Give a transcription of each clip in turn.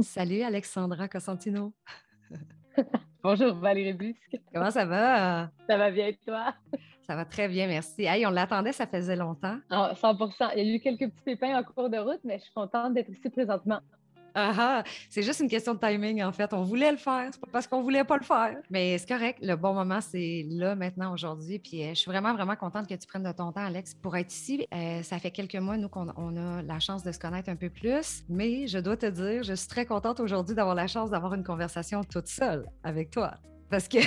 Salut Alexandra Cosentino. Bonjour Valérie Busque. Comment ça va? Ça va bien et toi? Ça va très bien, merci. Hey, on l'attendait, ça faisait longtemps. 100 ah, Il y a eu quelques petits pépins en cours de route, mais je suis contente d'être ici présentement. Ah, ah, c'est juste une question de timing, en fait. On voulait le faire, c'est pas parce qu'on voulait pas le faire. Mais c'est correct, le bon moment, c'est là, maintenant, aujourd'hui. Puis euh, je suis vraiment, vraiment contente que tu prennes de ton temps, Alex, pour être ici. Euh, ça fait quelques mois, nous, qu'on on a la chance de se connaître un peu plus. Mais je dois te dire, je suis très contente aujourd'hui d'avoir la chance d'avoir une conversation toute seule avec toi. Parce que.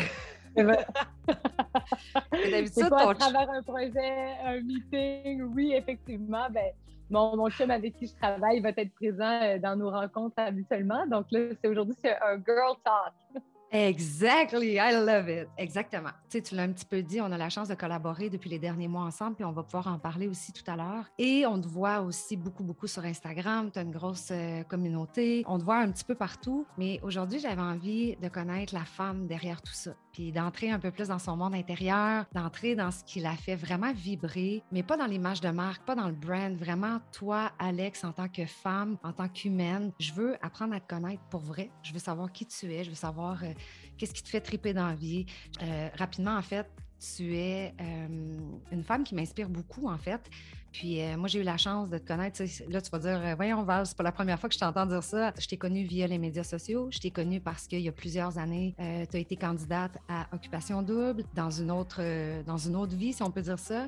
D'habitude, pas à travers un projet, un meeting, oui, effectivement, ben, mon, chum avec qui je travaille va être présent euh, dans nos rencontres habituellement. Donc là, c'est aujourd'hui, c'est un girl talk. Exactly, I love it. Exactement. Tu sais, tu l'as un petit peu dit, on a la chance de collaborer depuis les derniers mois ensemble, puis on va pouvoir en parler aussi tout à l'heure. Et on te voit aussi beaucoup, beaucoup sur Instagram. Tu as une grosse euh, communauté. On te voit un petit peu partout. Mais aujourd'hui, j'avais envie de connaître la femme derrière tout ça, puis d'entrer un peu plus dans son monde intérieur, d'entrer dans ce qui l'a fait vraiment vibrer, mais pas dans l'image de marque, pas dans le brand. Vraiment, toi, Alex, en tant que femme, en tant qu'humaine, je veux apprendre à te connaître pour vrai. Je veux savoir qui tu es. Je veux savoir. Euh, Qu'est-ce qui te fait triper dans? Euh, rapidement, en fait, tu es euh, une femme qui m'inspire beaucoup, en fait. Puis euh, moi, j'ai eu la chance de te connaître. Là, tu vas dire, voyons Val, c'est pas la première fois que je t'entends dire ça. Je t'ai connue via les médias sociaux. Je t'ai connue parce qu'il y a plusieurs années, tu as été candidate à Occupation Double dans une autre, dans une autre vie, si on peut dire ça.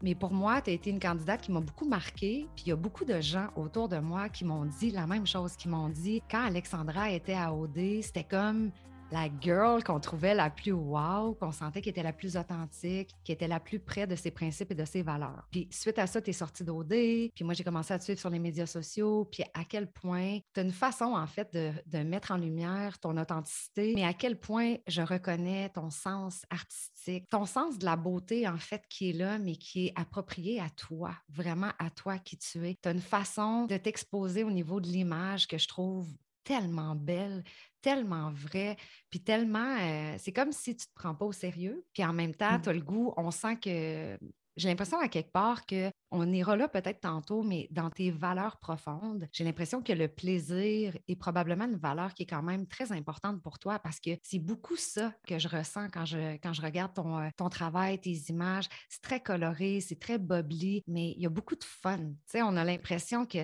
mais pour moi, tu as été une candidate qui m'a beaucoup marquée. Puis il y a beaucoup de gens autour de moi qui m'ont dit la même chose, qui m'ont dit quand Alexandra était à OD, c'était comme la girl qu'on trouvait la plus wow, qu'on sentait qui était la plus authentique, qui était la plus près de ses principes et de ses valeurs. Puis suite à ça, tu es sortie d'OD, puis moi j'ai commencé à te suivre sur les médias sociaux, puis à quel point tu as une façon en fait de, mettre en lumière ton authenticité, mais à quel point je reconnais ton sens artistique, ton sens de la beauté en fait qui est là, mais qui est approprié à toi, vraiment à toi qui tu es. Tu as une façon de t'exposer au niveau de l'image que je trouve tellement belle, tellement vraie, puis tellement, euh, c'est comme si tu te prends pas au sérieux, puis en même temps, mmh. tu as le goût, on sent que, j'ai l'impression à quelque part que on ira là peut-être tantôt, mais dans tes valeurs profondes, j'ai l'impression que le plaisir est probablement une valeur qui est quand même très importante pour toi parce que c'est beaucoup ça que je ressens quand je, quand je regarde ton, euh, ton travail, tes images. C'est très coloré, c'est très bubbly, mais il y a beaucoup de fun. Tu sais, on a l'impression que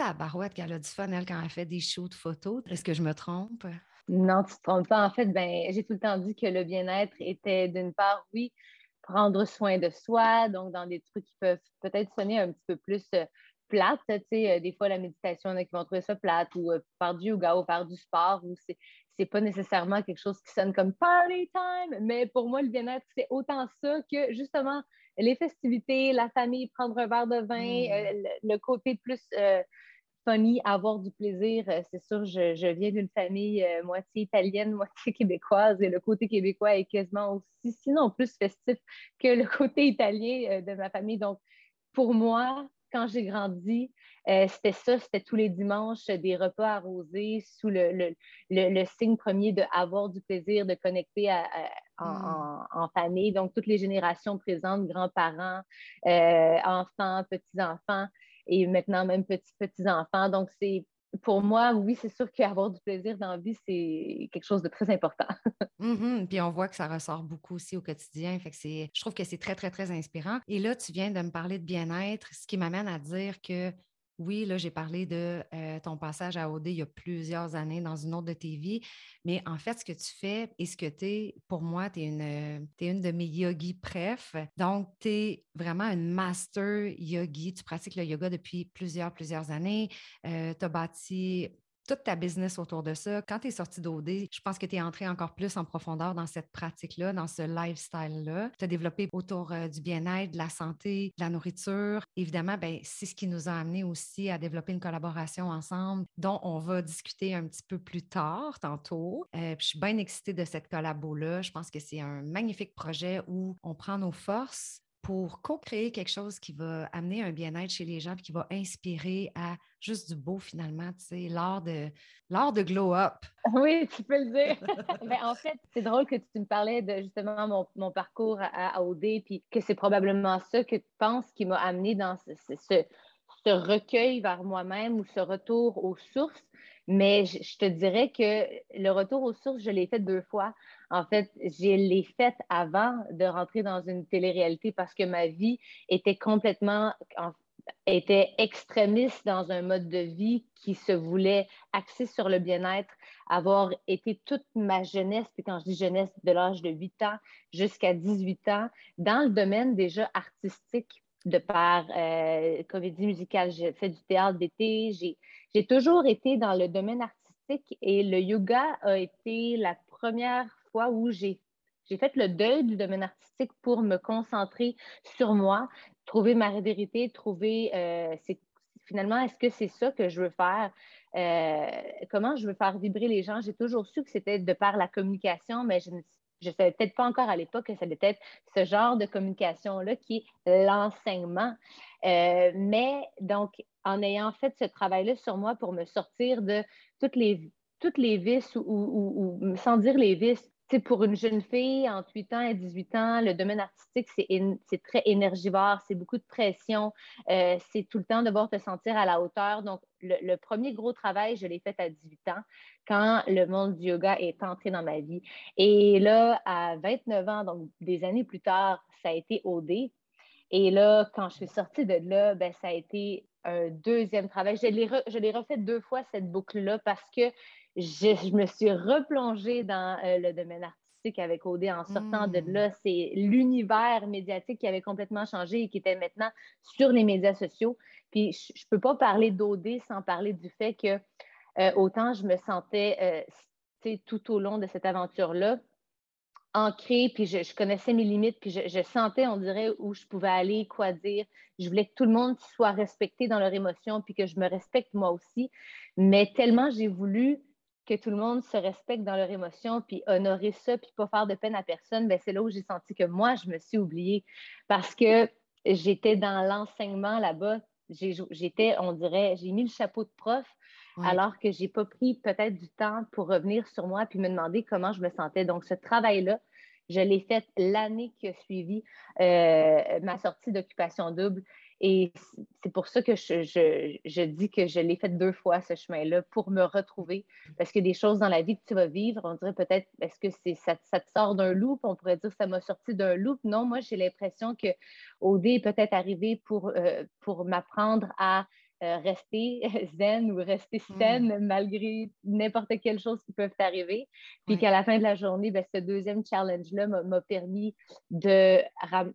à Barouette qu'elle a du fun, elle, quand elle fait des shoots photos. Est-ce que je me trompe? Non, tu ne te trompes pas. En fait, ben, j'ai tout le temps dit que le bien-être était d'une part, oui, prendre soin de soi, donc dans des trucs qui peuvent peut-être sonner un petit peu plus euh, plate. Tu sais, euh, des fois, la méditation, il y en a qui vont trouver ça plate, ou euh, faire du yoga, ou faire du sport, ou c'est, c'est pas nécessairement quelque chose qui sonne comme party time, mais pour moi, le bien-être, c'est autant ça que justement les festivités, la famille, prendre un verre de vin, mm. le, côté plus funny, avoir du plaisir. Euh, c'est sûr, je, viens d'une famille euh, moitié italienne, moitié québécoise, et le côté québécois est quasiment aussi, sinon plus festif que le côté italien euh, de ma famille. Donc, pour moi, quand j'ai grandi, c'était ça, c'était tous les dimanches des repas arrosés sous le, le, signe premier de avoir du plaisir, de connecter mm. en, en, famille. Donc, toutes les générations présentes, grands-parents, enfants, petits-enfants et maintenant même petits, petits-enfants. Donc, c'est pour moi, oui, c'est sûr qu'avoir du plaisir dans la vie, c'est quelque chose de très important. Mm-hmm. Puis on voit que ça ressort beaucoup aussi au quotidien. Fait que je trouve que c'est très, très, très inspirant. Et là, tu viens de me parler de bien-être, ce qui m'amène à dire que oui, là, j'ai parlé de euh, ton passage à OD il y a plusieurs années dans une autre de tes vies, mais en fait, ce que tu fais et ce que tu es, pour moi, tu es une, es une de mes yogis préf. Donc, tu es vraiment une master yogi. Tu pratiques le yoga depuis plusieurs, plusieurs années. Euh, tu as bâti toute ta business autour de ça. Quand tu es sorti d'OD, je pense que tu es entré encore plus en profondeur dans cette pratique-là, dans ce lifestyle-là. Tu as développé autour euh, du bien-être, de la santé, de la nourriture. Évidemment, ben, c'est ce qui nous a amené aussi à développer une collaboration ensemble dont on va discuter un petit peu plus tard, tantôt. Euh, je suis bien excitée de cette collabo-là. Je pense que c'est un magnifique projet où on prend nos forces pour co-créer quelque chose qui va amener un bien-être chez les gens et qui va inspirer à juste du beau finalement, tu sais, l'art de, l'art de glow up. Oui, tu peux le dire. Mais ben, en fait, c'est drôle que tu me parlais de justement mon, mon parcours à, à, OD, puis que c'est probablement ça que tu penses qui m'a amené dans ce, ce, ce recueil vers moi-même ou ce retour aux sources. Mais je, te dirais que le retour aux sources, je l'ai fait deux fois. En fait, je l'ai fait avant de rentrer dans une télé-réalité parce que ma vie était complètement, était extrémiste dans un mode de vie qui se voulait axer sur le bien-être, avoir été toute ma jeunesse, puis quand je dis jeunesse, de l'âge de 8 ans jusqu'à 18 ans, dans le domaine déjà artistique, de par euh, comédie musicale. J'ai fait du théâtre d'été. J'ai toujours été dans le domaine artistique et le yoga a été la première fois où j'ai fait le deuil du domaine artistique pour me concentrer sur moi, trouver ma vérité, trouver euh, finalement, est-ce que c'est ça que je veux faire? Euh, comment je veux faire vibrer les gens? J'ai toujours su que c'était de par la communication, mais je ne savais peut-être pas encore à l'époque que ça devait être ce genre de communication-là qui est l'enseignement. Euh, mais donc, en ayant fait ce travail-là sur moi pour me sortir de toutes les, toutes les vices ou, sans dire les vices, pour une jeune fille entre 8 ans et 18 ans, le domaine artistique, c'est très énergivore, c'est beaucoup de pression, euh, c'est tout le temps devoir te sentir à la hauteur. Donc, le, premier gros travail, je l'ai fait à 18 ans, quand le monde du yoga est entré dans ma vie. Et là, à 29 ans, donc des années plus tard, ça a été OD. Et là, quand je suis sortie de là, ben, ça a été un deuxième travail. Je l'ai refait deux fois, cette boucle-là, parce que je, me suis replongée dans euh, le domaine artistique avec OD en sortant de hmm. là. C'est l'univers médiatique qui avait complètement changé et qui était maintenant sur les médias sociaux. Puis je ne peux pas parler d'OD sans parler du fait que euh, autant je me sentais euh, tout au long de cette aventure-là ancrée, puis je, connaissais mes limites, puis je, je, sentais, on dirait, où je pouvais aller, quoi dire. Je voulais que tout le monde soit respecté dans leurs émotions, puis que je me respecte moi aussi. Mais tellement j'ai voulu que tout le monde se respecte dans leurs émotions, puis honorer ça, puis pas faire de peine à personne, ben c'est là où j'ai senti que moi, je me suis oubliée parce que j'étais dans l'enseignement là-bas. J'étais, on dirait, j'ai mis le chapeau de prof, alors que j'ai pas pris peut-être du temps pour revenir sur moi puis me demander comment je me sentais. Donc, ce travail-là, je l'ai fait l'année qui a suivi euh, ma sortie d'occupation double. Et c'est pour ça que je, dis que je l'ai fait deux fois, ce chemin-là, pour me retrouver. Parce que des choses dans la vie que tu vas vivre, on dirait peut-être, est-ce que c'est, ça, te sort d'un loop? On pourrait dire ça m'a sorti d'un loop. Non, moi, j'ai l'impression que OD est peut-être arrivé euh, pour m'apprendre à euh, rester zen ou rester mmh. saine malgré n'importe quelle chose qui peut t'arriver. Puis qu'à la fin de la journée, ben, ce deuxième challenge-là m'a permis de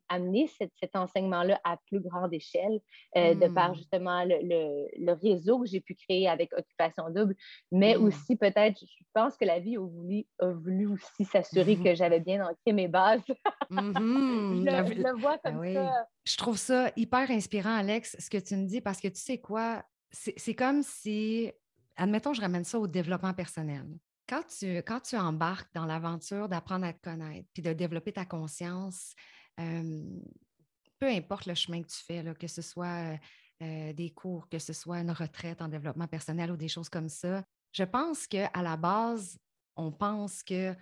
amener cet enseignement-là à plus grande échelle, euh, de par mmh. justement le, réseau que j'ai pu créer avec Occupation Double, mais mmh. aussi peut-être, je pense que la vie a voulu, a voulu aussi s'assurer que j'avais bien ancré mes bases. je, le, vois ben comme ça. Je trouve ça hyper inspirant, Alex, ce que tu me dis, parce que tu sais quoi, c'est comme si, admettons, je ramène ça au développement personnel. Quand tu, quand tu embarques dans l'aventure d'apprendre à te connaître, puis de développer ta conscience, peu importe le chemin que tu fais, là, que ce soit des cours, que ce soit une retraite en développement personnel ou des choses comme ça, je pense qu'à la base, on pense que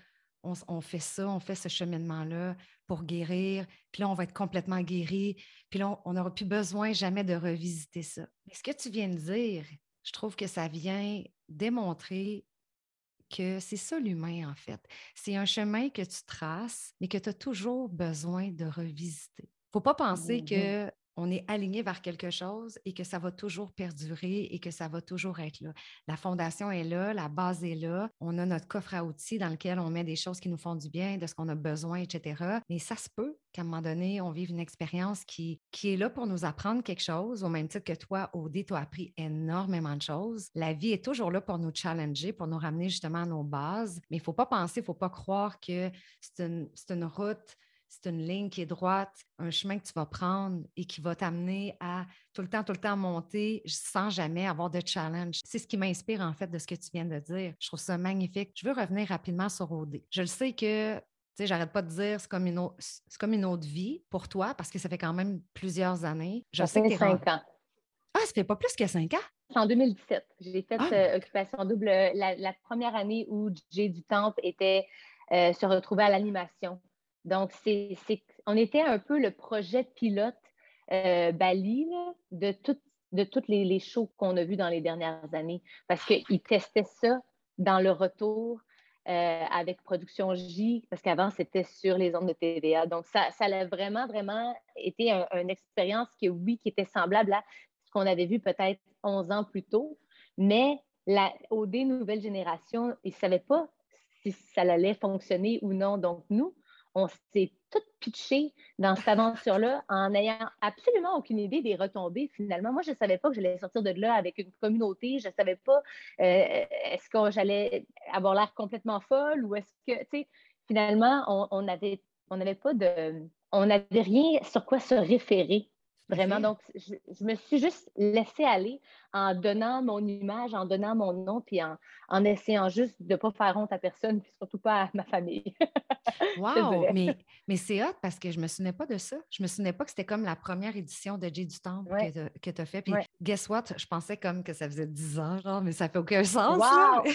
on, fait ça, on fait ce cheminement-là pour guérir, puis là, on va être complètement guéri, puis là, on n'aura plus besoin jamais de revisiter ça. Mais ce que tu viens de dire, je trouve que ça vient démontrer que c'est ça l'humain, en fait. C'est un chemin que tu traces, mais que tu as toujours besoin de revisiter. Il ne faut pas penser mm-hmm. que on est aligné vers quelque chose et que ça va toujours perdurer et que ça va toujours être là. La fondation est là, la base est là, on a notre coffre à outils dans lequel on met des choses qui nous font du bien, de ce qu'on a besoin, etc. Mais ça se peut qu'à un moment donné, on vive une expérience qui, qui est là pour nous apprendre quelque chose, au même titre que toi, Odé, tu as appris énormément de choses. La vie est toujours là pour nous challenger, pour nous ramener justement à nos bases, mais il ne faut pas penser, il ne faut pas croire que c'est une, une route c'est une ligne qui est droite, un chemin que tu vas prendre et qui va t'amener à tout le temps, tout le temps monter sans jamais avoir de challenge. C'est ce qui m'inspire en fait de ce que tu viens de dire. Je trouve ça magnifique. Je veux revenir rapidement sur OD. Je le sais que tu sais, j'arrête pas de dire c'est comme une autre, c'est comme une autre vie pour toi parce que ça fait quand même plusieurs années. Je ça sais fait cinq ans. Ah, ça fait pas plus que cinq ans? En 2017, j'ai fait ah! euh, Occupation Double la, première année où Jay du Temple était euh, se retrouver à l'animation. Donc, c'est, on était un peu le projet pilote euh, Bali de toute de toutes les, shows qu'on a vus dans les dernières années parce qu'ils testaient ça dans le retour euh, avec Production J, parce qu'avant, c'était sur les ondes de TVA. Donc, ça, ça a vraiment, vraiment été une expérience qui, oui, qui était semblable à ce qu'on avait vu peut-être 11 ans plus tôt, mais la OD Nouvelle Génération, ils ne savaient pas si ça allait fonctionner ou non. Donc, nous, on s'est tout pitché dans cette aventure-là en n'ayant absolument aucune idée des retombées finalement. Moi, je ne savais pas que j'allais sortir de là avec une communauté. Je ne savais pas euh, est-ce que j'allais avoir l'air complètement folle ou est-ce que, tu sais, finalement, on n'avait pas de. On n'avait rien sur quoi se référer Vraiment, donc, je, me suis juste laissée aller en donnant mon image, en donnant mon nom, puis en, en essayant juste de ne pas faire honte à personne, puis surtout pas à ma famille. wow! mais, mais c'est hot parce que je ne me souvenais pas de ça. Je ne me souvenais pas que c'était comme la première édition de J du Temple que tu as fait. Puis, guess what? Je pensais comme que ça faisait 10 ans, genre, mais ça fait aucun sens. Wow!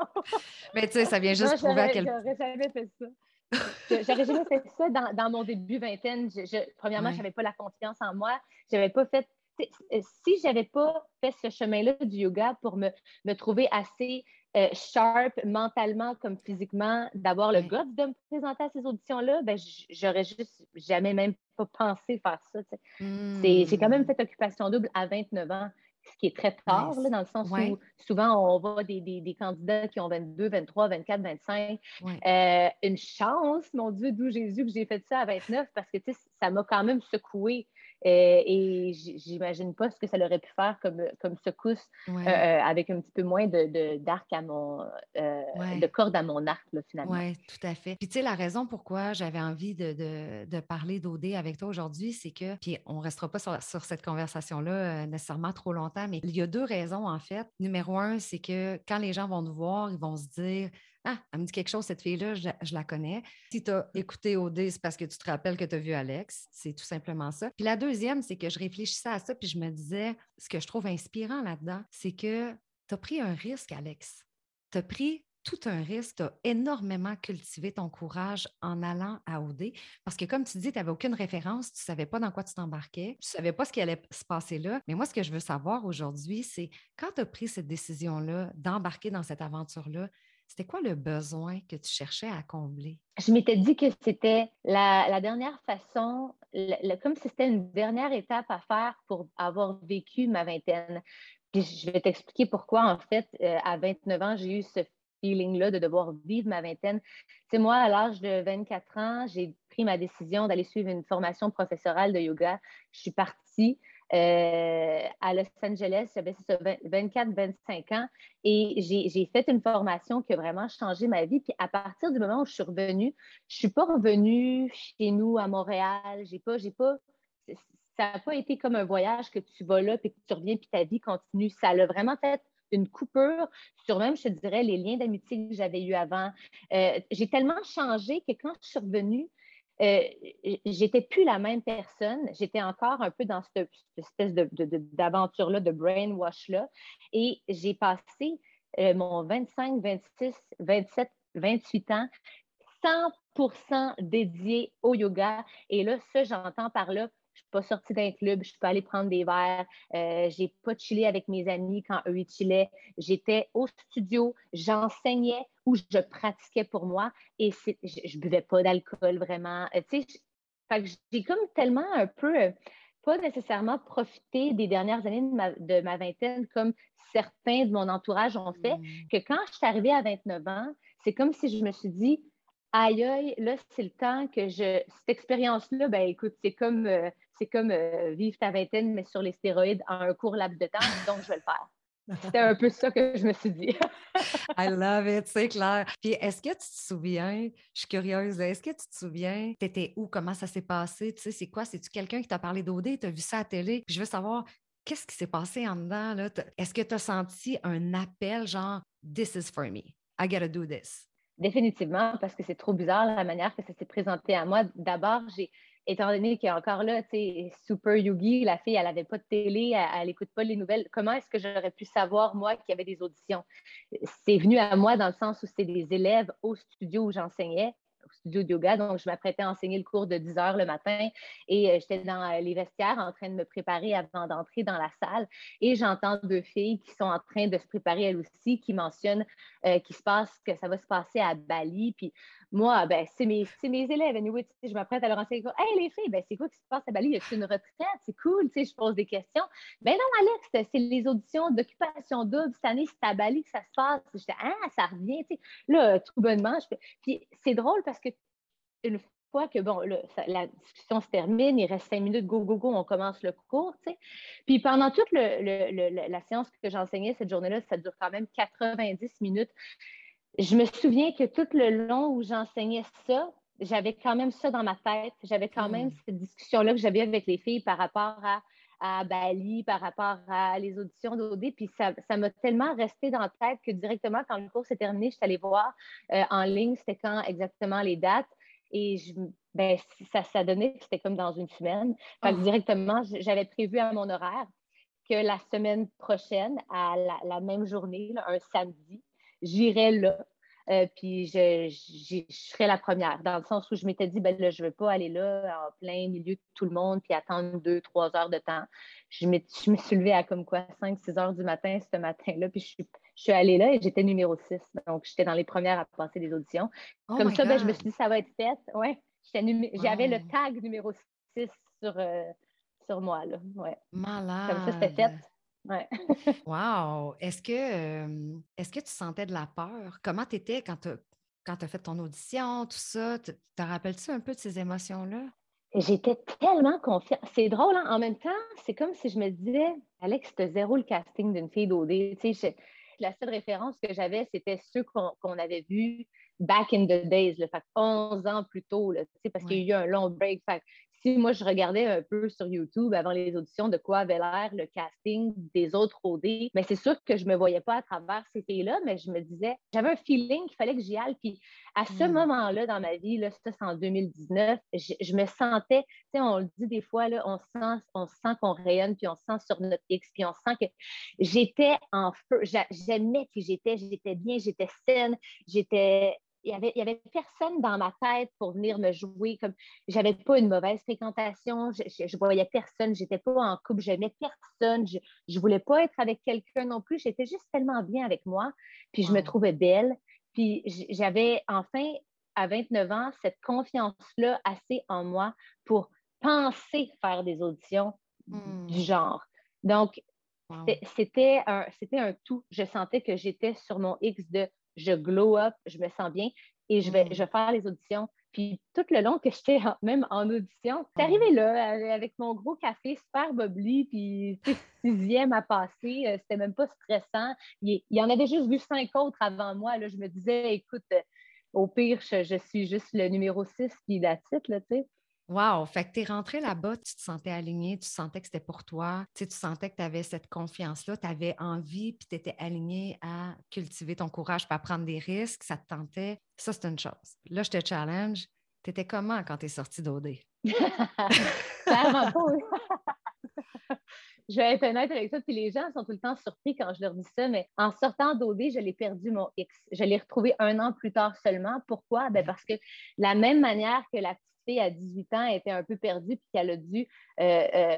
mais tu sais, ça vient juste prouver à quel point. J'aurais jamais fait ça. Dans, dans, mon début vingtaine. Je, premièrement, je n'avais pas la confiance en moi. J'avais pas fait. Si j'avais pas fait ce chemin-là du yoga pour me, me trouver assez euh, sharp mentalement comme physiquement, d'avoir le goût de me présenter à ces auditions-là, ben, j'aurais juste jamais même pas pensé faire ça. J'ai quand même hmm. fait occupation double à 29 ans ce qui est très tard, là, dans le sens où souvent on voit des, des, des, candidats qui ont 22, 23, 24, 25. une chance, mon Dieu, d'où Jésus, que j'ai fait ça à 29 parce que ça m'a quand même secoué. Euh, et j'imagine pas ce que ça aurait pu faire comme, comme secousse euh, euh, avec un petit peu moins de, d'arc à mon de corde à mon arc finalement. Oui, tout à fait. Puis tu sais, la raison pourquoi j'avais envie de, de, parler d'OD avec toi aujourd'hui, c'est que, puis on restera pas sur, sur cette conversation-là nécessairement trop longtemps, mais il y a deux raisons en fait. Numéro un, c'est que quand les gens vont nous voir, ils vont se dire ah, elle me dit quelque chose, cette fille-là, je, la connais. Si tu as écouté OD, c'est parce que tu te rappelles que tu as vu Alex. C'est tout simplement ça. Puis la deuxième, c'est que je réfléchissais à ça, puis je me disais, ce que je trouve inspirant là-dedans, c'est que tu as pris un risque, Alex. Tu as pris tout un risque, tu as énormément cultivé ton courage en allant à OD. Parce que comme tu dis, tu n'avais aucune référence, tu ne savais pas dans quoi tu t'embarquais, tu ne savais pas ce qui allait se passer là. Mais moi, ce que je veux savoir aujourd'hui, c'est quand tu as pris cette décision-là d'embarquer dans cette aventure-là, c'était quoi le besoin que tu cherchais à combler? Je m'étais dit que c'était la, dernière façon, comme si c'était une dernière étape à faire pour avoir vécu ma vingtaine. Puis je vais t'expliquer pourquoi, en fait, euh, à 29 ans, j'ai eu ce feeling-là de devoir vivre ma vingtaine. C'est moi, à l'âge de 24 ans, j'ai pris ma décision d'aller suivre une formation professorale de yoga. Je suis partie. Euh, à Los Angeles, j'avais 24-25 ans et j'ai fait une formation qui a vraiment changé ma vie. Puis à partir du moment où je suis revenue, je ne suis pas revenue chez nous à Montréal. Pas, pas, ça n'a pas été comme un voyage que tu vas là puis tu reviens puis ta vie continue. Ça l'a vraiment fait une coupure sur même, je dirais, les liens d'amitié que j'avais eu avant. Euh, j'ai tellement changé que quand je suis revenue, euh, j'étais plus la même personne. J'étais encore un peu dans cette, espèce d'aventure-là, de, brainwash-là. Et j'ai passé euh, mon 25, 26, 27, 28 ans 100% dédié au yoga. Et là, ça, j'entends par là, je ne suis pas sortie d'un club, je peux aller prendre des verres, euh, je n'ai pas chillé avec mes amis quand eux ils chillaient. J'étais au studio, j'enseignais ou je pratiquais pour moi et je ne buvais pas d'alcool vraiment. Euh, tu sais, j'ai comme tellement un peu, euh, pas nécessairement profité des dernières années de ma, vingtaine comme certains de mon entourage ont fait, mmh. que quand je suis arrivée à 29 ans, c'est comme si je me suis dit, aïe aïe, là, c'est le temps que je. Cette expérience-là, ben écoute, c'est comme, euh, c'est comme euh, vivre ta vingtaine, mais sur les stéroïdes en un court laps de temps, donc je vais le faire. C'était un peu ça que je me suis dit. I love it, c'est clair. Puis est-ce que tu te souviens, je suis curieuse, est-ce que tu te souviens, tu étais où, comment ça s'est passé, tu sais, c'est quoi, c'est-tu quelqu'un qui t'a parlé d'OD, tu as vu ça à télé, puis je veux savoir, qu'est-ce qui s'est passé en dedans, là? Est-ce que tu as senti un appel genre, this is for me, I gotta do this? Définitivement, parce que c'est trop bizarre la manière que ça s'est présenté à moi. D'abord, j'ai, étant donné qu'il y a encore là, tu sais, Super Yugi, la fille, elle n'avait pas de télé, elle n'écoute pas les nouvelles. Comment est-ce que j'aurais pu savoir, moi, qu'il y avait des auditions? C'est venu à moi dans le sens où c'est des élèves au studio où j'enseignais studio de yoga. Donc, je m'apprêtais à enseigner le cours de 10 heures le matin et euh, j'étais dans les vestiaires en train de me préparer avant d'entrer dans la salle. Et j'entends deux filles qui sont en train de se préparer elles aussi, qui mentionnent qu'il se passe, que ça va se passer à Bali. Puis moi, ben, c'est mes, mes, élèves. Je m'apprête à leur enseigner. Hey, les filles, ben, c'est quoi qui se passe à Bali? Y a une retraite? C'est cool. Je pose des questions. Ben non, Alex, c'est les auditions d'occupation double. Cette année, c'est à Bali que ça se passe. J'étais, ah, ça revient. Là, tout bonnement. Puis c'est drôle parce que une fois que bon, la discussion se termine, il reste cinq minutes, go, go, go, on commence le cours. Puis pendant toute la séance que j'enseignais cette journée-là, ça dure quand même 90 minutes je me souviens que tout le long où j'enseignais ça, j'avais quand même ça dans ma tête. J'avais quand même hmm. cette discussion-là que j'avais avec les filles par rapport à, Bali, par rapport à les auditions d'OD. Puis ça, m'a tellement resté dans la tête que directement, quand le cours s'est terminé, je suis allée voir euh, en ligne c'était quand exactement les dates. Et je, ben, ça, ça donnait que c'était comme dans une semaine. Fait oh. directement, j'avais prévu à mon horaire que la semaine prochaine, à la, même journée, un samedi, j'irais là. Euh, puis je, je, serais la première, dans le sens où je m'étais dit, ben là, je ne veux pas aller là en plein milieu de tout le monde puis attendre deux, trois heures de temps. Je, me, je me suis levée à comme quoi, 5, 6 heures du matin ce matin-là, puis je suis, je suis allée là et j'étais numéro 6. Donc, j'étais dans les premières à passer des auditions. Oh comme ça, ben, je me suis dit, ça va être fait. Ouais, j'avais le tag numéro 6 sur, euh, sur moi. Là. Ouais. Malade. Comme ça, c'était fait. Ouais. wow! Est-ce que, est que tu sentais de la peur? Comment tu étais quand tu as, fait ton audition, tout ça? Te, rappelles-tu un peu de ces émotions-là? J'étais tellement confiante. C'est drôle, hein? en même temps, c'est comme si je me disais, Alex, c'était zéro le casting d'une fille d'OD. la seule référence que j'avais, c'était ceux qu'on avait vus back in the days, le fait 11 ans plus tôt, là, parce qu'il y a eu un long break. Fait, si moi, je regardais un peu sur YouTube avant les auditions de quoi avait l'air le casting des autres OD, mais c'est sûr que je ne me voyais pas à travers ces filles-là, mais je me disais, j'avais un feeling qu'il fallait que j'y aille. Puis à ce hmm. moment-là dans ma vie, là, ça c'est en 2019, je, me sentais, tu sais, on le dit des fois, là, on sent, on sent qu'on rayonne, puis on sent sur notre X, puis on sent que j'étais en feu. J'aimais qui j'étais, j'étais bien, j'étais saine, j'étais il n'y avait, personne dans ma tête pour venir me jouer. Comme j'avais pas une mauvaise fréquentation, je, ne voyais personne, j'étais pas en couple, j'aimais personne, je, ne voulais pas être avec quelqu'un non plus. J'étais juste tellement bien avec moi, puis je me trouvais belle. Puis j'avais enfin, à 29 ans, cette confiance-là assez en moi pour penser faire des auditions du hmm. genre. Donc, c'était un, un tout. Je sentais que j'étais sur mon X de je glow up, je me sens bien et je vais, mm. je faire les auditions. Puis tout le long que j'étais même en audition, c'est arrivé là avec mon gros café super bubbly, puis sixième à passer, euh, c'était même pas stressant. Il, y en avait juste vu cinq autres avant moi. Là, je me disais, écoute, euh, au pire, je, suis juste le numéro 6, puis la titre, tu sais. Wow! Fait que tu es rentré là-bas, tu te sentais aligné, tu sentais que c'était pour toi, tu, tu sentais que tu avais cette confiance-là, tu avais envie, puis tu étais aligné à cultiver ton courage, à prendre des risques, ça te tentait. Ça, c'est une chose. Là, je te challenge. Tu étais comment quand tu es sorti d'OD? Pas. je vais être honnête avec ça, puis les gens sont tout le temps surpris quand je leur dis ça, mais en sortant d'OD, je l'ai perdu mon X. Je l'ai retrouvé un an plus tard seulement. Pourquoi? Ben parce que la même manière que la à 18 ans était un peu perdue puis qu'elle a dû euh, euh,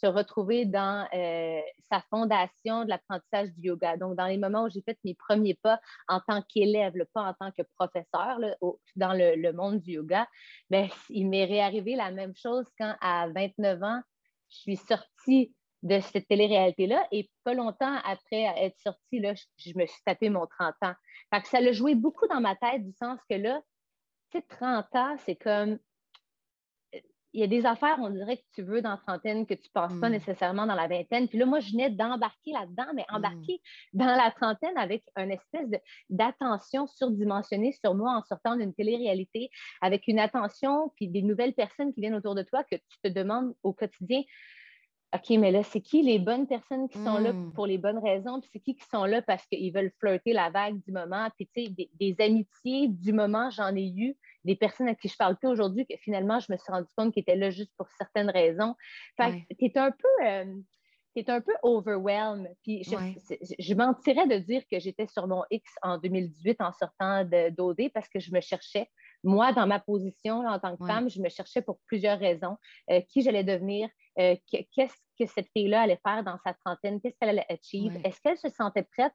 se retrouver dans euh, sa fondation de l'apprentissage du yoga. Donc, dans les moments où j'ai fait mes premiers pas en tant qu'élève, pas en tant que professeur dans le, monde du yoga, bien, il m'est réarrivé la même chose quand, à 29 ans, je suis sortie de cette télé-réalité-là. Et pas longtemps après être sortie, là, je, me suis tapé mon 30 ans. Ça l'a joué beaucoup dans ma tête, du sens que là, tu sais, 30 ans, c'est comme il y a des affaires, on dirait que tu veux dans la trentaine, que tu ne penses pas mm. nécessairement dans la vingtaine. Puis là, moi, je venais d'embarquer là-dedans, mais mm. embarquer dans la trentaine avec une espèce d'attention surdimensionnée sur moi en sortant d'une télé-réalité, avec une attention, puis des nouvelles personnes qui viennent autour de toi que tu te demandes au quotidien. OK, mais là, c'est qui les bonnes personnes qui sont là mm. pour les bonnes raisons, puis c'est qui qui sont là parce qu'ils veulent flirter la vague du moment, puis tu sais, des, des, amitiés du moment, j'en ai eu, des personnes à qui je parle plus aujourd'hui, que finalement, je me suis rendu compte qu'ils étaient là juste pour certaines raisons. Fait que tu un peu... Euh, un peu overwhelmed. Puis je, je, mentirais de dire que j'étais sur mon X en 2018 en sortant d'OD parce que je me cherchais moi, dans ma position en tant que femme, je me cherchais pour plusieurs raisons. Euh, qui j'allais devenir, euh, qu'est-ce que cette fille-là allait faire dans sa trentaine, qu'est-ce qu'elle allait achieve, est-ce qu'elle se sentait prête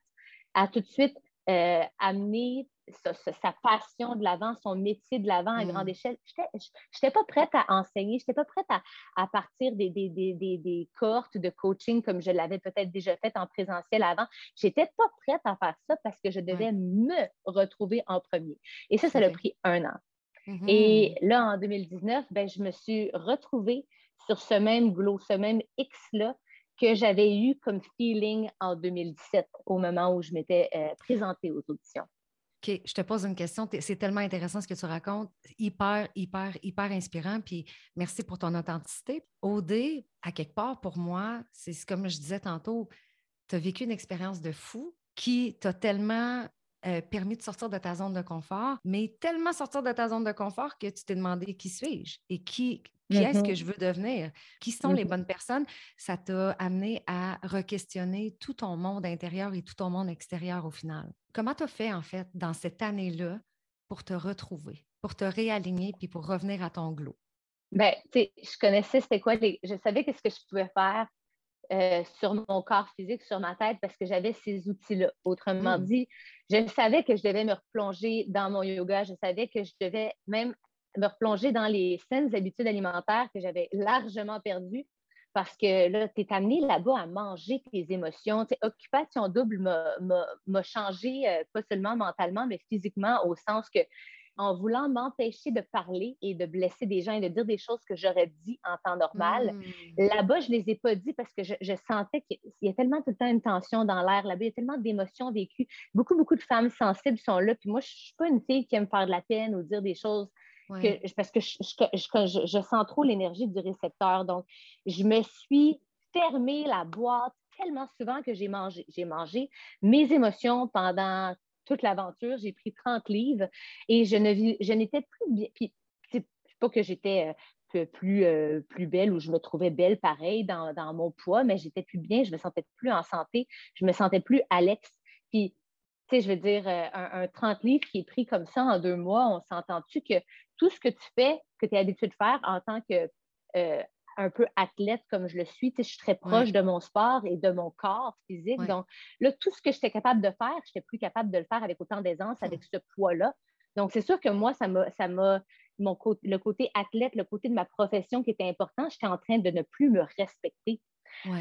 à tout de suite euh, amener sa, passion de l'avant, son métier de l'avant à grande mm. échelle. Je n'étais pas prête à enseigner, je n'étais pas prête à, partir des, des, des, des, cohortes de coaching comme je l'avais peut-être déjà fait en présentiel avant. Je n'étais pas prête à faire ça parce que je devais me retrouver en premier. Et ça, ça a pris un an. Mm-hmm. Et là, en 2019, ben, je me suis retrouvée sur ce même glow, ce même X-là que j'avais eu comme feeling en 2017 au moment où je m'étais euh, présentée aux auditions. Je te pose une question. C'est tellement intéressant ce que tu racontes. Hyper, hyper, hyper inspirant. Puis merci pour ton authenticité. OD, à quelque part, pour moi, c'est comme je disais tantôt, tu as vécu une expérience de fou qui t'a tellement euh, permis de sortir de ta zone de confort, mais tellement sortir de ta zone de confort que tu t'es demandé qui suis-je et qui, qui est-ce que mm-hmm. je veux devenir? Qui sont les mm-hmm. bonnes personnes? Ça t'a amené à re-questionner tout ton monde intérieur et tout ton monde extérieur au final. Comment tu as fait en fait dans cette année-là pour te retrouver, pour te réaligner puis pour revenir à ton glow? Bien, tu sais, je connaissais c'était quoi, je savais qu'est-ce que je pouvais faire euh, sur mon corps physique, sur ma tête, parce que j'avais ces outils-là. Autrement hmm. dit, je savais que je devais me replonger dans mon yoga, je savais que je devais même me replonger dans les saines habitudes alimentaires que j'avais largement perdues parce que là, tu es amené là-bas à manger tes émotions. occupation double m'a changé, euh, pas seulement mentalement, mais physiquement, au sens que en voulant m'empêcher de parler et de blesser des gens et de dire des choses que j'aurais dit en temps normal. Hmm. Là-bas, je ne les ai pas dit parce que je, sentais qu'il y a tellement tout le temps une tension dans l'air là-bas, il y a tellement d'émotions vécues. Beaucoup, beaucoup de femmes sensibles sont là. Puis moi, je ne suis pas une fille qui aime faire de la peine ou dire des choses que, parce que je, je sens trop l'énergie du récepteur. Donc, je me suis fermé la boîte tellement souvent que j'ai mangé. J'ai mangé mes émotions pendant toute l'aventure. J'ai pris 30 livres et je, ne, je n'étais plus bien. Puis, c'est pas que j'étais euh, plus, euh, plus belle ou je me trouvais belle pareil dans, mon poids, mais j'étais plus bien, je me sentais plus en santé, je me sentais plus Alex. Puis, tu sais, je veux dire, euh, un, 30 livres qui est pris comme ça en deux mois, on s'entend-tu que tout ce que tu fais, que tu es habitué de faire en tant que un peu athlète comme je le suis. je suis très proche de mon sport et de mon corps physique. Donc, là, tout ce que j'étais capable de faire, je n'étais plus capable de le faire avec autant d'aisance, avec ce poids-là. Donc, c'est sûr que moi, ça m'a, ça m'a, mon le côté athlète, le côté de ma profession qui était important, j'étais en train de ne plus me respecter.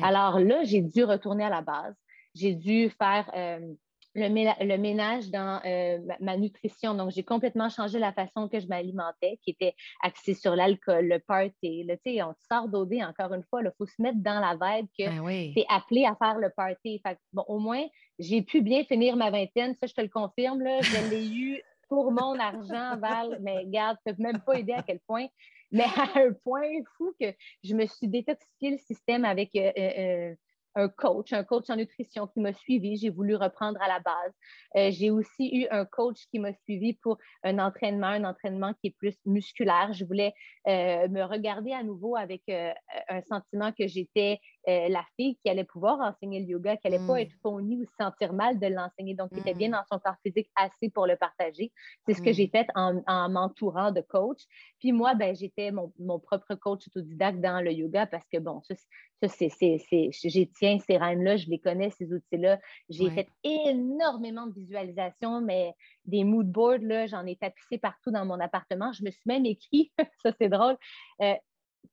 Alors là, j'ai dû retourner à la base. J'ai dû faire euh, le, ménage dans euh, ma, nutrition. Donc, j'ai complètement changé la façon que je m'alimentais, qui était axée sur l'alcool, le party. Là, on sort d'OD, encore une fois, il faut se mettre dans la vibe que ben tu es appelé à faire le party. bon, au moins, j'ai pu bien finir ma vingtaine, ça, je te le confirme. Là, je l'ai eu pour mon argent, Val, mais regarde, tu peux même pas aider à quel point. Mais à un point fou que je me suis détoxifié le système avec euh, euh, un coach, un coach en nutrition qui m'a suivi. J'ai voulu reprendre à la base. Euh, j'ai aussi eu un coach qui m'a suivi pour un entraînement, un entraînement qui est plus musculaire. Je voulais euh, me regarder à nouveau avec euh, un sentiment que j'étais la fille qui allait pouvoir enseigner le yoga, qui n'allait pas mm. être fournie ou se sentir mal de l'enseigner, donc qui était bien mm. dans son corps physique assez pour le partager. C'est ce que j'ai mm. fait en, m'entourant de coach. Puis moi, ben, j'étais mon, mon, propre coach autodidacte dans le yoga parce que, bon, ça, ça c'est, j'ai tiens ces rênes-là, je les connais, ces outils-là. J'ai fait énormément de visualisation, mais des mood boards, là, j'en ai tapissé partout dans mon appartement. Je me suis même écrit, ça c'est drôle, euh,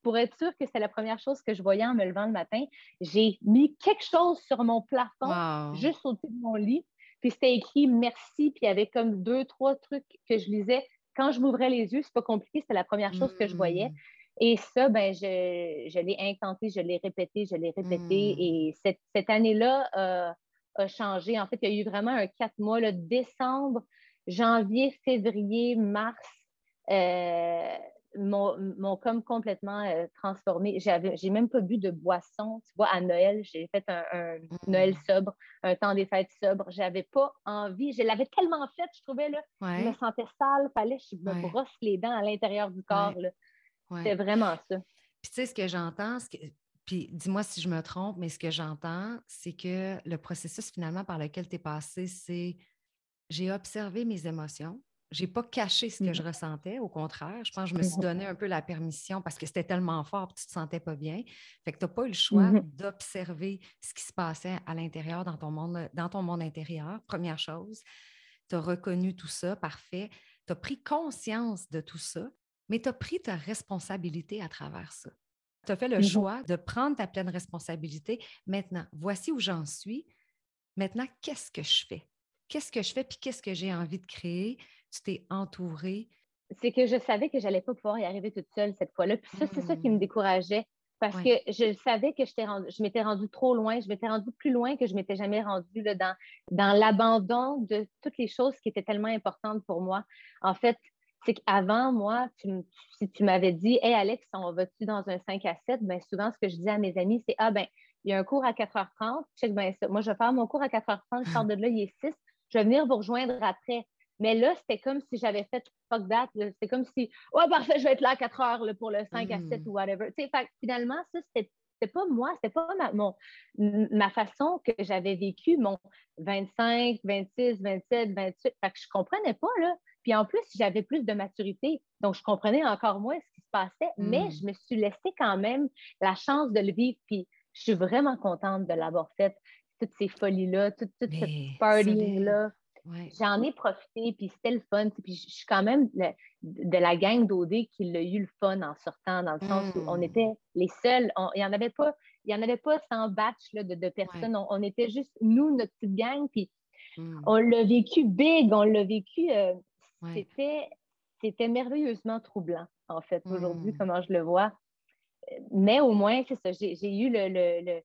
pour être sûr que c'est la première chose que je voyais en me levant le matin, j'ai mis quelque chose sur mon plafond, juste au-dessus de mon lit. Puis c'était écrit merci, puis il y avait comme deux, trois trucs que je lisais. Quand je m'ouvrais les yeux, c'est pas compliqué, c'était la première chose que je voyais. Mmh. Et ça, ben, je, je l'ai intenté, je l'ai répété, je l'ai répété. Mmh. Et cette, cette année-là euh, a changé. En fait, il y a eu vraiment un quatre mois, le décembre, janvier, février, mars. Euh, m'ont comme complètement euh, transformé. J'ai même pas bu de boisson. Tu vois, à Noël, j'ai fait un, mmh. Noël sobre, un temps des fêtes sobre. J'avais pas envie. Je l'avais tellement fait, je trouvais, là, je me sentais sale. Fallait que je me brosse les dents à l'intérieur du corps. C'est vraiment ça. Puis tu sais, ce que j'entends, puis dis-moi si je me trompe, mais ce que j'entends, c'est que le processus finalement par lequel tu es passé, c'est j'ai observé mes émotions, j'ai pas caché ce que je mmh. ressentais, au contraire. Je pense que je me suis donné un peu la permission parce que c'était tellement fort que tu te sentais pas bien. Fait que tu n'as pas eu le choix mmh d'observer ce qui se passait à l'intérieur dans ton monde, dans ton monde intérieur, première chose. Tu as reconnu tout ça, parfait. Tu as pris conscience de tout ça, mais tu as pris ta responsabilité à travers ça. Tu as fait le mmh choix de prendre ta pleine responsabilité. Maintenant, voici où j'en suis. Maintenant, qu'est-ce que je fais? Qu'est-ce que je fais puis qu'est-ce que j'ai envie de créer? Tu t'es entourée? C'est que je savais que je n'allais pas pouvoir y arriver toute seule cette fois-là. Puis ça, c'est ça qui me mmh. décourageait parce que je savais que je m'étais rendue trop loin, je m'étais rendue plus loin que je m'étais jamais rendue dans, dans l'abandon de toutes les choses qui étaient tellement importantes pour moi. En fait, c'est qu'avant, moi, si tu m'avais dit, Hey Alex, on va-tu dans un 5 à 7? Bien, souvent, ce que je dis à mes amis, c'est Ah, ben, il y a un cours à 4h30. Check bien ça. Moi, je vais faire mon cours à 4h30, je sors de là, il est 6. Je vais venir vous rejoindre après. Mais là, c'était comme si j'avais fait fuck that. C'était comme si, oh, parfait, je vais être là à 4 heures pour le 5 à 7 hmm. ou whatever. Fait, finalement, ça, c'était c'était pas moi, c'était pas ma, mon, ma façon que j'avais vécu mon 25, 26, 27, 28. Fait que je comprenais pas, là. Puis en plus, j'avais plus de maturité, donc je comprenais encore moins ce qui se passait, mais hmm. je me suis laissé quand même la chance de le vivre. Puis je suis vraiment contente de l'avoir fait, toutes ces folies-là, toute, cette J'en ai profité, puis c'était le fun. Puis je suis quand même de la gang d'OD qui a eu le fun en sortant, dans le sens où on hmm. était les seuls. Il n'y en avait pas, il y en avait pas 100 batch de, personnes. On, était juste nous, notre petite gang, puis hmm. on l'a vécu big, on l'a vécu. Euh, c'était, merveilleusement troublant, en fait, aujourd'hui, hmm. comment je le vois. Mais au moins, c'est ça, j'ai, eu le,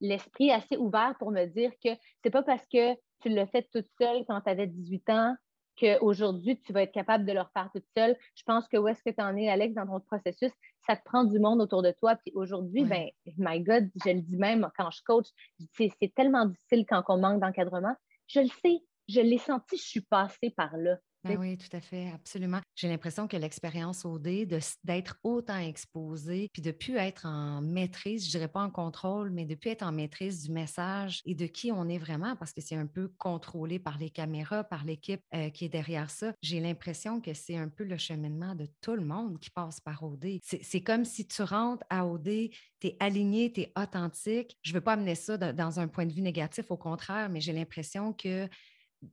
l'esprit assez ouvert pour me dire que c'est pas parce que tu l'as fait toute seule quand tu avais 18 ans qu'aujourd'hui, tu vas être capable de le refaire toute seule. Je pense que où est-ce que tu en es, Alex, dans ton processus, ça te prend du monde autour de toi. Puis aujourd'hui, ben, my God, je le dis même quand je coach, c'est, c'est tellement difficile quand on manque d'encadrement. Je le sais, je l'ai senti, je suis passée par là. Ben oui, tout à fait, absolument. J'ai l'impression que l'expérience OD, d'être autant exposé, puis de plus être en maîtrise, je dirais pas en contrôle, mais de plus être en maîtrise du message et de qui on est vraiment, parce que c'est un peu contrôlé par les caméras, par l'équipe euh, qui est derrière ça. J'ai l'impression que c'est un peu le cheminement de tout le monde qui passe par OD. C'est comme si tu rentres à OD, tu es aligné, tu es authentique. Je veux pas amener ça dans un point de vue négatif, au contraire, mais j'ai l'impression que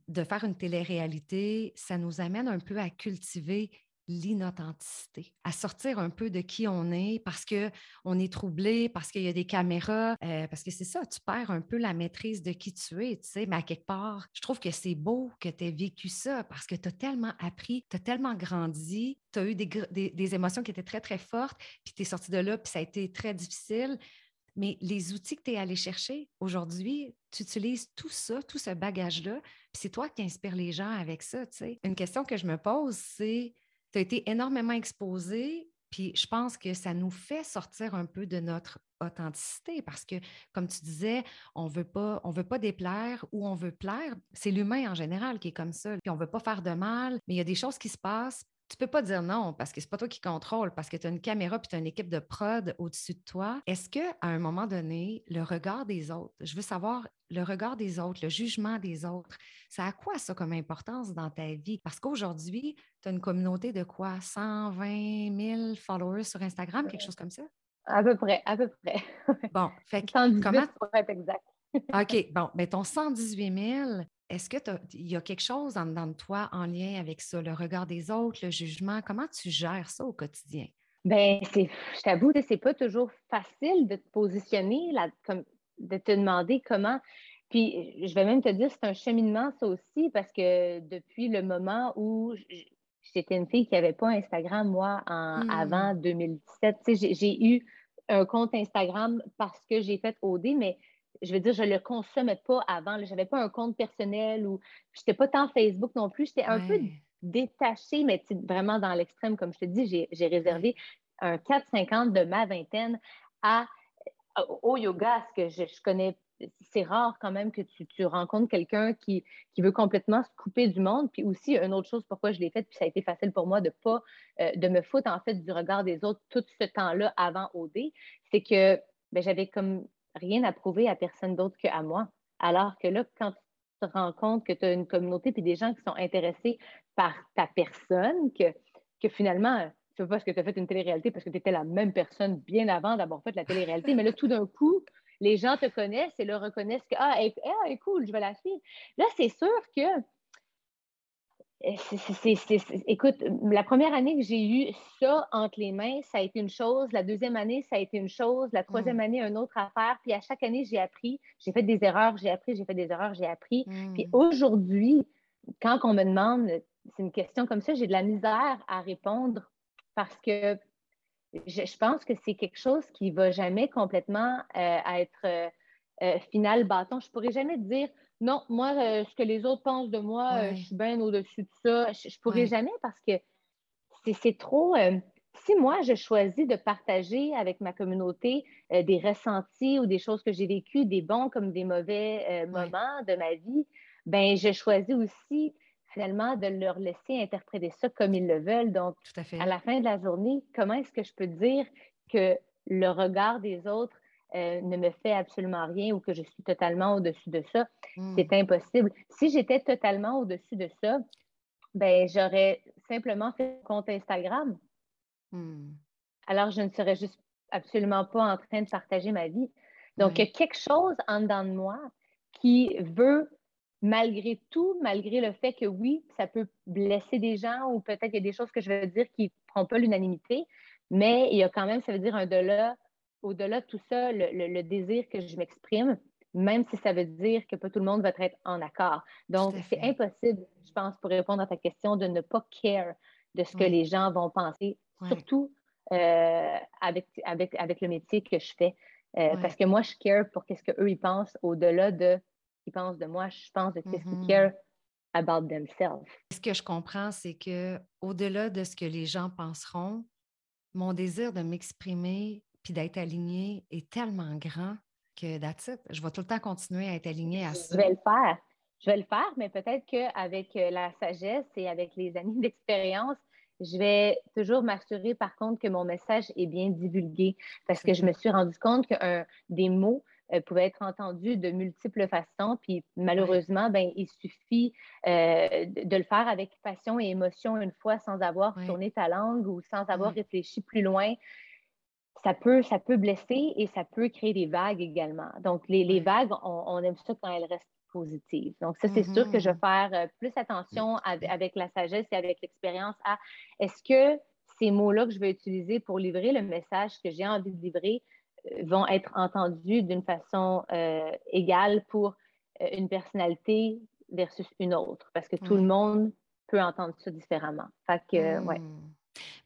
de faire une télé-réalité, ça nous amène un peu à cultiver l'inauthenticité, à sortir un peu de qui on est parce qu'on est troublé, parce qu'il y a des caméras, euh, parce que c'est ça, tu perds un peu la maîtrise de qui tu es, tu sais, mais à quelque part, je trouve que c'est beau que tu aies vécu ça parce que tu as tellement appris, tu as tellement grandi, tu as eu des, des, émotions qui étaient très, très fortes, puis tu es sorti de là, puis ça a été très difficile, mais les outils que tu es allé chercher aujourd'hui, tu utilises tout ça, tout ce bagage-là, puis c'est toi qui inspires les gens avec ça. Une question que je me pose, c'est tu as été énormément exposé, puis je pense que ça nous fait sortir un peu de notre authenticité parce que, comme tu disais, on veut pas, on veut pas déplaire ou on veut plaire. C'est l'humain en général qui est comme ça. Puis on veut pas faire de mal, mais il y a des choses qui se passent tu peux pas dire non parce que c'est pas toi qui contrôle, parce que tu as une caméra puis tu as une équipe de prod au-dessus de toi. Est-ce que à un moment donné, le regard des autres, je veux savoir le regard des autres, le jugement des autres, ça a quoi ça comme importance dans ta vie? Parce qu'aujourd'hui, tu as une communauté de quoi? 120 000 followers sur Instagram, quelque chose comme ça? À peu près, à peu près. bon, fait que, comment... pour être exact. OK, bon, mais ton 118 000, est-ce qu'il y a quelque chose en dedans de toi en lien avec ça, le regard des autres, le jugement? Comment tu gères ça au quotidien? Bien, je t'avoue, c'est pas toujours facile de te positionner, là, comme, de te demander comment. Puis, je vais même te dire, c'est un cheminement, ça aussi, parce que depuis le moment où j'étais une fille qui n'avait pas Instagram, moi, en, mmh. avant 2017, j'ai eu un compte Instagram parce que j'ai fait OD, mais je veux dire, je ne le consommais pas avant. Je n'avais pas un compte personnel ou je n'étais pas tant Facebook non plus. J'étais un peu détachée, mais vraiment dans l'extrême, comme je te dis, j'ai réservé un 4,50 de ma vingtaine à, au yoga, ce que je, connais. C'est rare quand même que tu, rencontres quelqu'un qui, veut complètement se couper du monde. Puis aussi, une autre chose pourquoi je l'ai fait, puis ça a été facile pour moi de pas euh, de me foutre en fait du regard des autres tout ce temps-là avant OD, c'est que ben, j'avais comme rien à prouver à personne d'autre qu'à moi. Alors que là, quand te rends compte que tu as une communauté et des gens qui sont intéressés par ta personne, que, que finalement, c'est pas parce que tu as fait une télé-réalité parce que tu étais la même personne bien avant d'avoir fait la télé-réalité, mais là, tout d'un coup, les gens te connaissent et le reconnaissent que Ah, elle, est cool, je vais la suivre. Là, c'est sûr que euh, écoute, la première année que j'ai eu ça entre les mains, ça a été une chose. La deuxième année, ça a été une chose. La troisième mm. année, une autre affaire. Puis à chaque année, j'ai appris. J'ai fait des erreurs, j'ai appris, j'ai fait des erreurs, j'ai appris. Puis mm. aujourd'hui, quand on me demande, c'est une question comme ça, j'ai de la misère à répondre parce que je, pense que c'est quelque chose qui ne va jamais complètement euh, être euh, euh, final bâton. Je ne pourrais jamais dire non, moi, ce que les autres pensent de moi, je suis bien au-dessus de ça. Je ne pourrais jamais parce que c'est trop. si moi, je choisis de partager avec ma communauté des ressentis ou des choses que j'ai vécues, des bons comme des mauvais moments de ma vie, ben je choisis aussi finalement de leur laisser interpréter ça comme ils le veulent. Donc, à, la fin de la journée, comment est-ce que je peux dire que le regard des autres euh, ne me fait absolument rien ou que je suis totalement au-dessus de ça? Hmm. C'est impossible. Si j'étais totalement au-dessus de ça, ben j'aurais simplement fait un compte Instagram. Hmm. Alors, je ne serais juste absolument pas en train de partager ma vie. Donc, il y a quelque chose en dedans de moi qui veut malgré tout, malgré le fait que oui, ça peut blesser des gens ou peut-être qu'il y a des choses que je veux dire qui ne feront pas l'unanimité, mais il y a quand même, ça veut dire un delà, au-delà de tout ça, le, désir que je m'exprime, même si ça veut dire que pas tout le monde va être en accord. Donc, c'est impossible, je pense, pour répondre à ta question, de ne pas care de ce que les gens vont penser, surtout euh, avec, avec, avec le métier que je fais. Euh, parce que moi, je care pour qu'est-ce qu'eux, ils pensent au-delà de pensent de moi, je pense de qu'est-ce qu'ils mm-hmm. care about themselves. Ce que je comprends, c'est que au-delà de ce que les gens penseront, mon désir de m'exprimer puis d'être aligné est tellement grand que that's Je vais tout le temps continuer à être aligné à ça. Je vais le faire. Je vais le faire, mais peut-être qu'avec euh, la sagesse et avec les années d'expérience, je vais toujours m'assurer par contre que mon message est bien divulgué parce que je me suis rendu compte que des mots, euh, pouvait être entendu de multiples façons. Puis malheureusement, ben, il suffit euh, de le faire avec passion et émotion une fois sans avoir tourné ta langue ou sans avoir réfléchi plus loin. Ça peut, ça peut blesser et ça peut créer des vagues également. Donc, les, les vagues, on, aime ça quand elles restent positives. Donc, ça, c'est sûr que je vais mm-hmm. faire euh, plus attention avec la sagesse et avec l'expérience à est-ce que ces mots-là que je vais utiliser pour livrer le message que j'ai envie de livrer, vont être entendus d'une façon euh, égale pour euh, une personnalité versus une autre, parce que tout le monde peut entendre ça différemment. Fait que, ouais.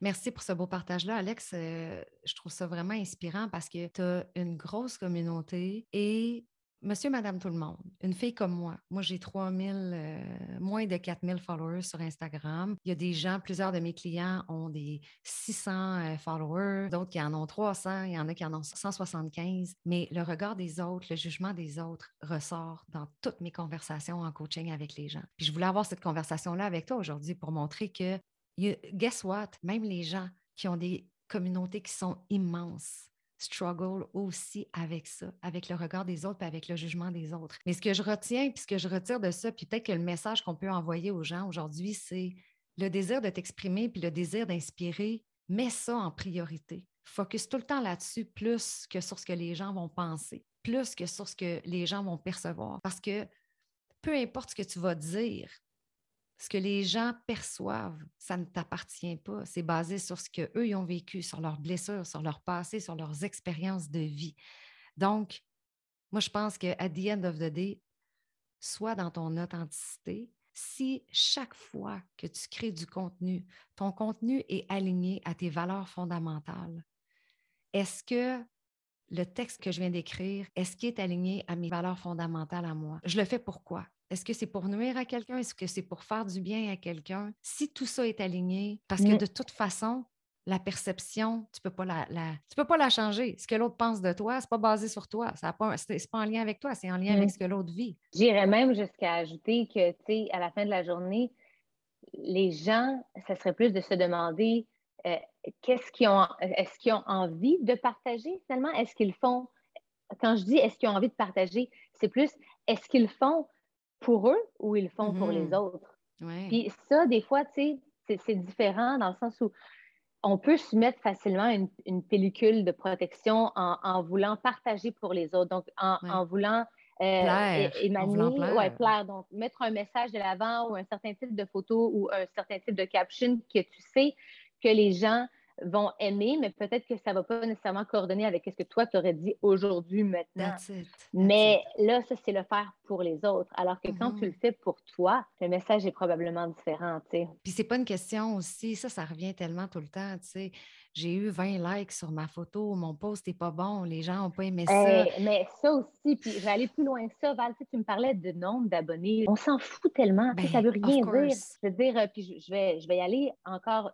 Merci pour ce beau partage-là, Alex. Euh, je trouve ça vraiment inspirant parce que tu as une grosse communauté et Monsieur, Madame, tout le monde, une fille comme moi, moi j'ai 3000, euh, moins de 4000 followers sur Instagram. Il y a des gens, plusieurs de mes clients ont des 600 euh, followers, d'autres qui en ont 300, il y en a qui en ont 175. Mais le regard des autres, le jugement des autres ressort dans toutes mes conversations en coaching avec les gens. Puis je voulais avoir cette conversation-là avec toi aujourd'hui pour montrer que, guess what, même les gens qui ont des communautés qui sont immenses, struggle aussi avec ça, avec le regard des autres et avec le jugement des autres. Mais ce que je retiens, puis ce que je retire de ça, puis peut-être que le message qu'on peut envoyer aux gens aujourd'hui, c'est le désir de t'exprimer puis le désir d'inspirer, mets ça en priorité. Focus tout le temps là-dessus plus que sur ce que les gens vont penser, plus que sur ce que les gens vont percevoir. Parce que peu importe ce que tu vas dire, ce que les gens perçoivent, ça ne t'appartient pas. C'est basé sur ce qu'eux ont vécu, sur leurs blessures, sur leur passé, sur leurs expériences de vie. Donc, moi, je pense qu'à the end of the day, sois dans ton authenticité. Si chaque fois que tu crées du contenu, ton contenu est aligné à tes valeurs fondamentales, est-ce que le texte que je viens d'écrire, est-ce qu'il est aligné à mes valeurs fondamentales à moi? Je le fais pourquoi? Est-ce que c'est pour nuire à quelqu'un? Est-ce que c'est pour faire du bien à quelqu'un? Si tout ça est aligné, parce que de toute façon, la perception, tu ne peux, pas la, tu peux pas la changer. Ce que l'autre pense de toi, ce n'est pas basé sur toi. Ce n'est pas, pas, en lien avec toi, c'est en lien avec ce que l'autre vit. J'irais même jusqu'à ajouter que, tu sais, à la fin de la journée, les gens, ça serait plus de se demander euh, qu'est-ce qu'ils ont, est-ce qu'ils ont envie de partager finalement? Est-ce qu'ils font, quand je dis est-ce qu'ils ont envie de partager, c'est plus est-ce qu'ils font pour eux ou ils le font pour les Mhm. autres. Ouais. Puis ça, des fois, tu sais, c'est- différent dans le sens où on peut se mettre facilement une, une pellicule de protection en, en voulant partager pour les autres, donc en, Ouais. en voulant euh, Plaire, en émaner, plaire. ouais, plaire. Donc, mettre un message de l'avant ou un certain type de photo ou un certain type de caption que tu sais que les gens vont aimer, mais peut-être que ça ne va pas nécessairement coordonner avec ce que toi, tu aurais dit aujourd'hui, maintenant. That's it. That's Mais it. là, ça, c'est le faire pour les autres. Alors que quand tu le fais pour toi, le message est probablement différent, tu sais. Puis c'est pas une question aussi, ça, ça revient tellement tout le temps, tu sais. J'ai eu 20 likes sur ma photo, mon post n'est pas bon, les gens n'ont pas aimé ça. Eh, mais ça aussi, puis je vais aller plus loin que ça, Val, tu me parlais de nombre d'abonnés. On s'en fout tellement, sais, ça Ben, veut rien dire. Je veux dire, euh, puis je vais, je vais y aller encore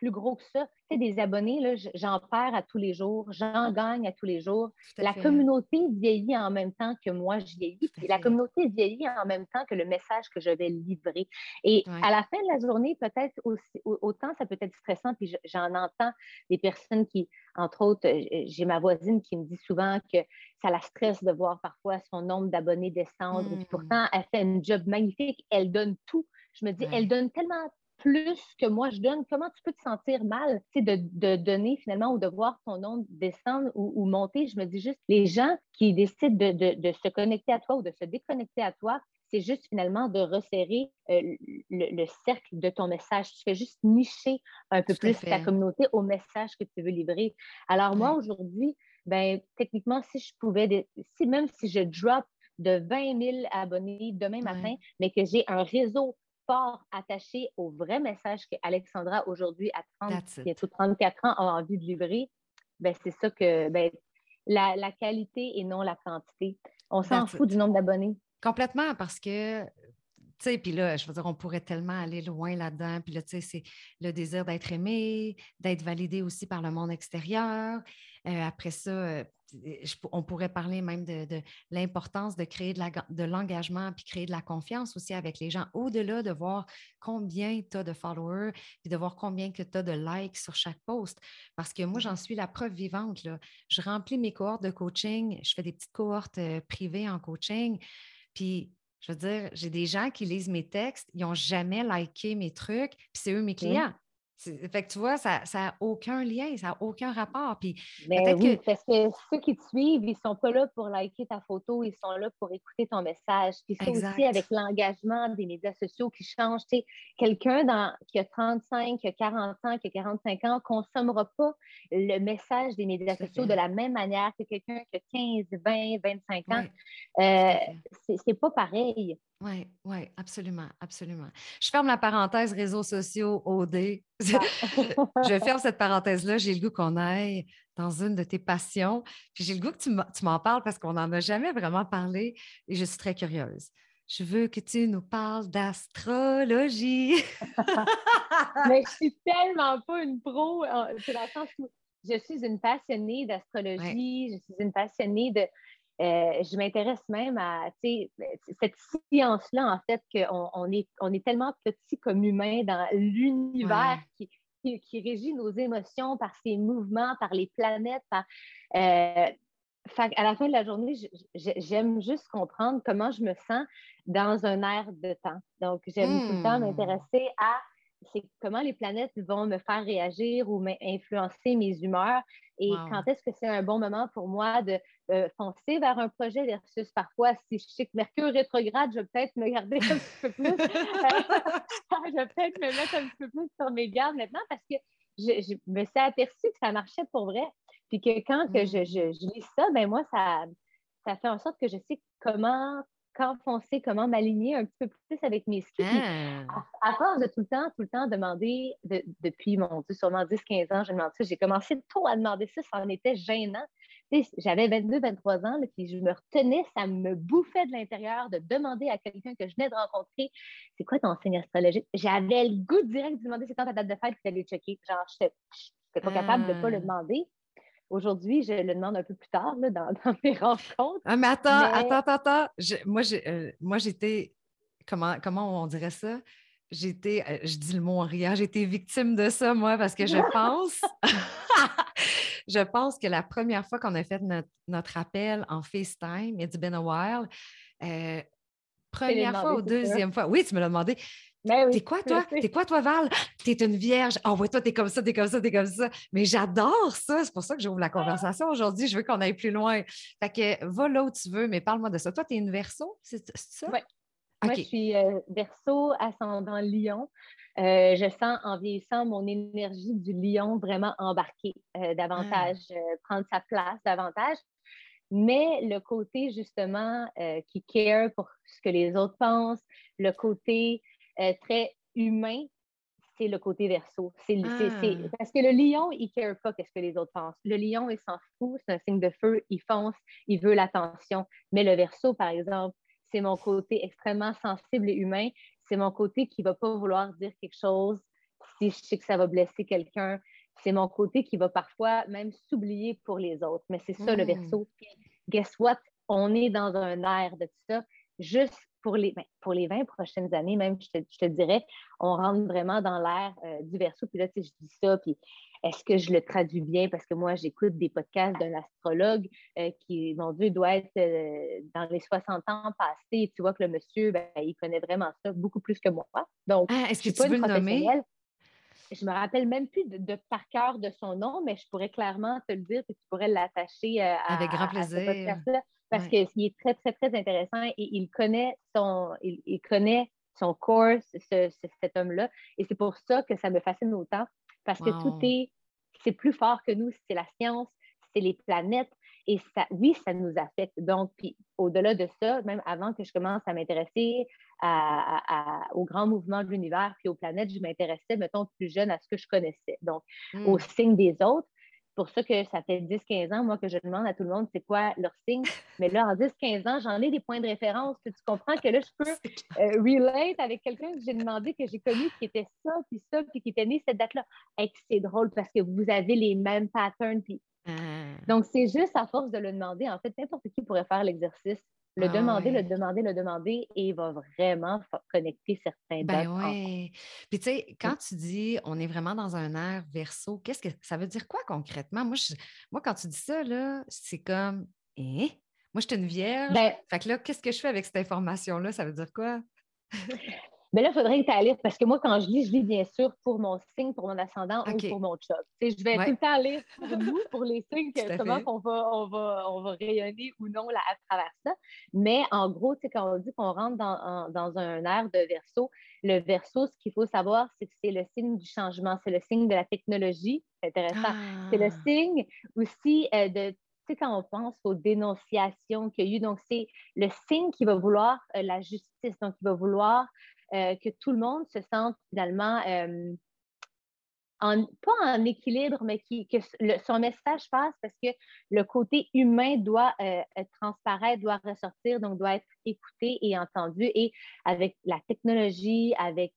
plus gros que ça. Tu sais, des abonnés, j'en perds à tous les jours, j'en gagne à tous les jours. La fait. communauté vieillit en même temps que moi, je vieillis. La communauté vieillit en même temps que le message que je vais livrer. Et Ouais. à la fin de la journée, peut-être aussi, au- autant ça peut être stressant, puis je- j'en entends des personnes qui, entre autres, euh, j'ai ma voisine qui me dit souvent que ça la stresse de voir parfois son nombre d'abonnés descendre. Et puis Mm. pourtant, elle fait un job magnifique, elle donne tout. Je me dis, Ouais. elle donne tellement plus que moi je donne, comment tu peux te sentir mal tu sais, de, de donner finalement ou de voir ton nombre descendre ou, ou monter? Je me dis juste, les gens qui décident de, de- de se connecter à toi ou de se déconnecter à toi, c'est juste finalement de resserrer euh, le, le cercle de ton message. Tu fais juste nicher un peu Tout plus ta communauté au message que tu veux livrer. Alors moi, aujourd'hui, ben, techniquement, si je pouvais, si, même si je drop de 20 000 abonnés demain matin, mais que j'ai un réseau fort attaché au vrai message qu'Alexandra, aujourd'hui, à 30, That's it. bientôt 34 ans, a envie de livrer, ben, c'est ça que ben, la, la qualité et non la quantité. On s'en fout it. du nombre d'abonnés. Complètement, parce que, tu sais, puis là, je veux dire, on pourrait tellement aller loin là-dedans. Puis là, tu sais, c'est le désir d'être aimé, d'être validé aussi par le monde extérieur. Euh, après ça, euh, je- on pourrait parler même de, de l'importance de créer de l'engagement puis créer de la confiance aussi avec les gens, au-delà de voir combien tu as de followers puis de voir combien que tu as de likes sur chaque post. Parce que moi, j'en suis la preuve vivante. Là. Je remplis mes cohortes de coaching, je fais des petites cohortes euh, privées en coaching. Puis, je veux dire, j'ai des gens qui lisent mes textes, ils n'ont jamais liké mes trucs, puis c'est eux mes clients. C'est- Fait que tu vois, ça n'a aucun lien, ça n'a aucun rapport. Puis oui, que. parce que ceux qui te suivent, ils ne sont pas là pour liker ta photo, ils sont là pour écouter ton message. Puis ça Exact. aussi, avec l'engagement des médias sociaux qui change. Tu sais, quelqu'un dans- qui a 35, qui a 40 ans, qui a 45 ans, ne consommera pas le message des médias sociaux de la même manière que quelqu'un qui a 15, 20, 25 ans. Oui, Euh, c'est c'est pas pareil. Oui, oui, absolument, absolument. Je ferme la parenthèse réseaux sociaux, OD. je ferme cette parenthèse-là. J'ai le goût qu'on aille dans une de tes passions. Puis j'ai le goût que tu m'en- parles parce qu'on n'en a jamais vraiment parlé et je suis très curieuse. Je veux que tu nous parles d'astrologie. Mais je suis tellement pas une pro. C'est dans le sens où je suis une passionnée d'astrologie, je suis une passionnée de. Euh, je m'intéresse même à sais, cette science-là, en fait, qu'on on est, on est tellement petit comme humain dans l'univers Ouais. qui, qui, qui régit nos émotions par ses mouvements, par les planètes, par. euh, à la fin de la journée, j'aime juste comprendre comment je me sens dans un air de temps. Donc, j'aime tout le temps Hmm. m'intéresser à c'est comment les planètes vont me faire réagir ou influencer mes humeurs et Wow. quand est-ce que c'est un bon moment pour moi de euh, foncer vers un projet versus parfois si je sais que Mercure rétrograde, je vais peut-être me garder un petit peu plus. je vais peut-être me mettre un petit peu plus sur mes gardes maintenant parce que je, je me suis aperçue que ça marchait pour vrai. Puis que quand que je, je, je lis ça, ben moi, ça, ça fait en sorte que je sais comment, quand foncer, comment m'aligner un petit peu plus avec mes skis. Ah. à, à force de tout le temps, tout le temps demander, de- depuis, mon Dieu, sûrement 10-15 ans, je demande ça, j'ai commencé tôt à demander ça, ça en était gênant. J'avais 22-23 ans, là, puis je me retenais, ça me bouffait de l'intérieur de demander à quelqu'un que je venais de rencontrer, c'est quoi ton signe astrologique? J'avais le goût direct de demander c'est quand ta date de fête, puis d'aller checker. Genre, je n'étais pas capable de ne pas le Ah. demander. Aujourd'hui, je le demande un peu plus tard là, dans, dans mes rencontres. Ah, mais attends, Mais- attends, attends, attends. Je- moi, j'ai, euh, moi, j'étais. Comment, comment on dirait ça? J'étais, euh, je dis le mot en riant, j'étais victime de ça, moi, parce que je pense. je pense que la première fois qu'on a fait notre, notre appel en FaceTime, it's been a while, euh, Première fois ou deuxième fois? Oui, tu me l'as demandé. Ben t'es quoi, toi? T'es quoi, toi, Val? T'es une vierge. Oh, ouais, toi, t'es comme ça, t'es comme ça, t'es comme ça. Mais j'adore ça. C'est pour ça que j'ouvre la conversation aujourd'hui. Je veux qu'on aille plus loin. Fait que va là où tu veux, mais parle-moi de ça. Toi, t'es une verso, c'est ça? Oui. Moi, je suis euh, verso, ascendant lion. Euh, je sens en vieillissant mon énergie du lion vraiment embarquer euh, davantage, ah. prendre sa place davantage. Mais le côté justement qui care pour ce que les autres pensent, le côté euh, très humain, c'est le côté verso. C'est, ah. Parce que le lion, il ne care pas qu'est-ce que les autres pensent. Le lion, il s'en fout, c'est un signe de feu, il fonce, il veut l'attention. Mais le verso, par exemple, c'est mon côté extrêmement sensible et humain. C'est mon côté qui ne va pas vouloir dire quelque chose si je sais que ça va blesser quelqu'un. C'est mon côté qui va parfois même s'oublier pour les autres. Mais c'est ça, le hmm. verso. Guess what? On est dans un air de tout ça. Juste pour les, ben, pour les 20 prochaines années, même, je te, dirais, on rentre vraiment dans l'ère euh, du verso. Puis là, tu sais, je dis ça, puis est-ce que je le traduis bien? Parce que moi, j'écoute des podcasts d'un astrologue euh, qui, mon Dieu, doit être euh, dans les 60 ans passés. Tu vois que le monsieur, ben, il connaît vraiment ça beaucoup plus que moi. Donc, ah, est-ce que tu veux le nommer? Je me rappelle même plus de, par cœur de son nom, mais je pourrais clairement te le dire que tu pourrais l'attacher à, Avec grand plaisir parce qu'il est très, très, très intéressant et il connaît son, il, connaît son corps, cet homme-là. Et c'est pour ça que ça me fascine autant, parce que tout est, c'est plus fort que nous, c'est la science, c'est les planètes. Et ça, oui, ça nous affecte. Donc, puis au-delà de ça, même avant que je commence à m'intéresser au grand mouvement de l'univers, puis aux planètes, je m'intéressais, mettons, plus jeune à ce que je connaissais. Donc, aux hmm. signes des autres pour ça que ça fait 10-15 ans, moi, que je demande à tout le monde c'est quoi leur signe. Mais là, en 10-15 ans, j'en ai des points de référence. Tu comprends que là, je peux euh, relate avec quelqu'un que j'ai demandé, que j'ai connu, qui était ça, puis ça, puis qui était né cette date-là. c'est drôle parce que vous avez les mêmes patterns. Puis... Ah. Donc, c'est juste à force de le demander. En fait, n'importe qui pourrait faire l'exercice. Le ah demander, le demander, le demander, et il va vraiment connecter certains ben oui. Puis tu sais, quand tu dis on est vraiment dans un air verso, qu'est-ce que ça veut dire quoi concrètement? Moi, moi quand tu dis ça, là, c'est comme hein? Moi, je suis une vierge. Ben fait que là, qu'est-ce que je fais avec cette information-là? Ça veut dire quoi? Mais là, il faudrait que tu lire parce que moi, quand je lis, je lis bien sûr pour mon signe, pour mon ascendant ou pour mon job. je vais tout le temps lire pour nous, pour les signes, comment on va, on, va, on va rayonner ou non là, à travers ça. Mais en gros, quand on dit qu'on rentre dans, dans, un air de verso, le verso, ce qu'il faut savoir, c'est que c'est le signe du changement, c'est le signe de la technologie. C'est intéressant. C'est le ah! signe aussi euh, de tu sais, quand on pense aux dénonciations qu'il y a eu, donc c'est le signe qui va vouloir euh, la justice, donc il va vouloir euh, que tout le monde se sente finalement euh, en, pas en équilibre, mais qui, que son message passe parce que le côté humain doit euh, transparaître, doit ressortir, donc doit être écouté et entendu. Et avec la technologie, avec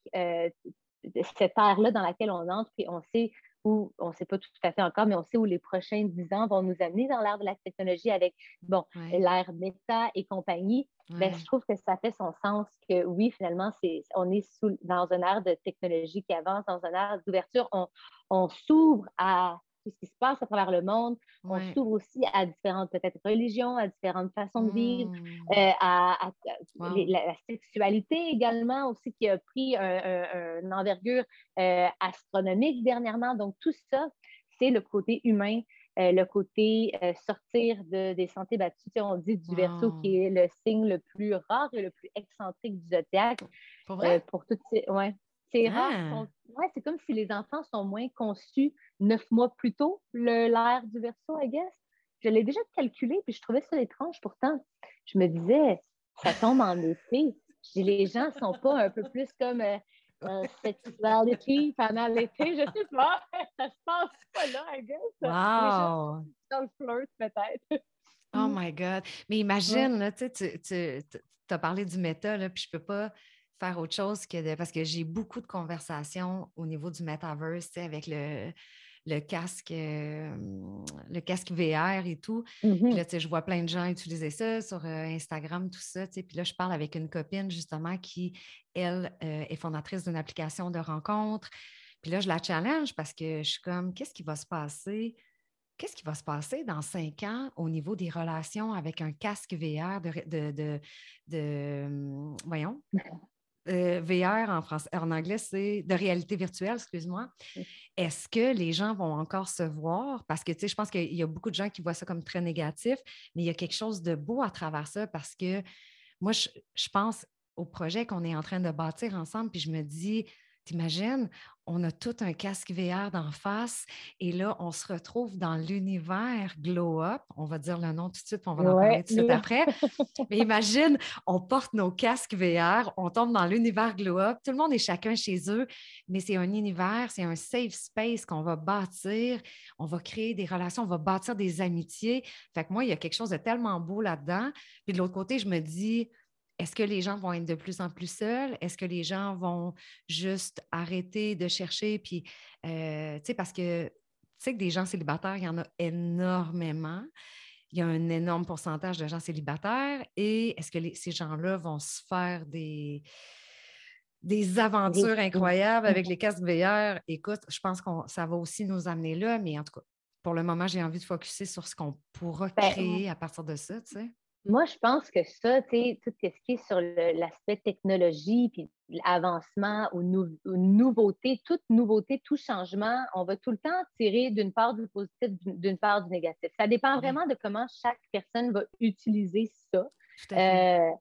cette ère-là dans laquelle on entre, puis on sait où, on ne sait pas tout à fait encore, mais on sait où les prochains dix ans vont nous amener dans l'ère de la technologie avec, bon, l'ère méta et compagnie. Ben, je trouve que ça fait son sens que oui, finalement, c'est, on est sous, dans un ère de technologie qui avance, dans un ère d'ouverture. On, on s'ouvre à tout ce qui se passe à travers le monde. On s'ouvre aussi à différentes peut-être religions, à différentes façons de vivre, mmh. euh, à, la, sexualité également aussi qui a pris un, envergure euh, astronomique dernièrement. Donc tout ça, c'est le côté humain. Euh, le côté sortir de, des sentiers battus. on dit du verso qui est le signe le plus rare et le plus excentrique du zodiaque. Pour, vrai? pour toutes ces, ouais, c'est rare. Ah. Ouais, c'est comme si les enfants sont moins conçus neuf mois plus tôt, l'ère du verso, I guess. Je l'ai déjà calculé, puis je trouvais ça étrange. Pourtant, je me disais, ça tombe en été. les gens ne sont pas un peu plus comme euh, euh, sexuality, fanality, je sais pas. ça se passe pas là, I guess. Wow! dans le flirt, peut-être. oh my God! Mais imagine, là, tu, tu as parlé du méta, là, puis je peux pas faire autre chose que de. Parce que j'ai beaucoup de conversations au niveau du metaverse avec le, le casque, euh, le casque VR et tout. Puis là, mmh je vois plein de gens utiliser ça sur euh, Instagram, tout ça. Puis là, je parle avec une copine justement qui, elle, euh, est fondatrice d'une application de rencontre. Puis là, je la challenge parce que je suis comme, qu'est-ce qui va se passer? Qu'est-ce qui va se passer dans cinq ans au niveau des relations avec un casque VR de, de, hum, voyons, euh, VR en, français, en anglais, c'est de réalité virtuelle, excuse-moi. Est-ce que les gens vont encore se voir? Parce que, tu sais, je pense qu'il y a beaucoup de gens qui voient ça comme très négatif, mais il y a quelque chose de beau à travers ça parce que moi, je, je pense au projet qu'on est en train de bâtir ensemble, puis je me dis, T'imagines, on a tout un casque VR d'en face et là, on se retrouve dans l'univers Glow Up. On va dire le nom tout de suite, on va en parler tout de suite après. Mais imagine, on porte nos casques VR, on tombe dans l'univers Glow Up. Tout le monde est chacun chez eux, mais c'est un univers, c'est un safe space qu'on va bâtir. On va créer des relations, on va bâtir des amitiés. Fait que moi, il y a quelque chose de tellement beau là-dedans. Puis de l'autre côté, je me dis, est-ce que les gens vont être de plus en plus seuls? Est-ce que les gens vont juste arrêter de chercher? Puis, euh, tu sais, parce que tu sais que des gens célibataires, il y en a énormément. Il y a un énorme pourcentage de gens célibataires. Et est-ce que ces gens-là vont se faire des, des aventures incroyables avec les casques VR? Écoute, je pense que ça va aussi nous amener là, mais en tout cas, pour le moment, j'ai envie de focuser sur ce qu'on pourra ben, créer à partir de ça, tu sais. Moi, je pense que ça, tu sais, tout ce qui est sur l'aspect technologie, puis l'avancement aux, nouveautés, toute nouveauté, tout changement, on va tout le temps tirer d'une part du positif, d'une part du négatif. Ça dépend vraiment de comment chaque personne va utiliser ça. Euh,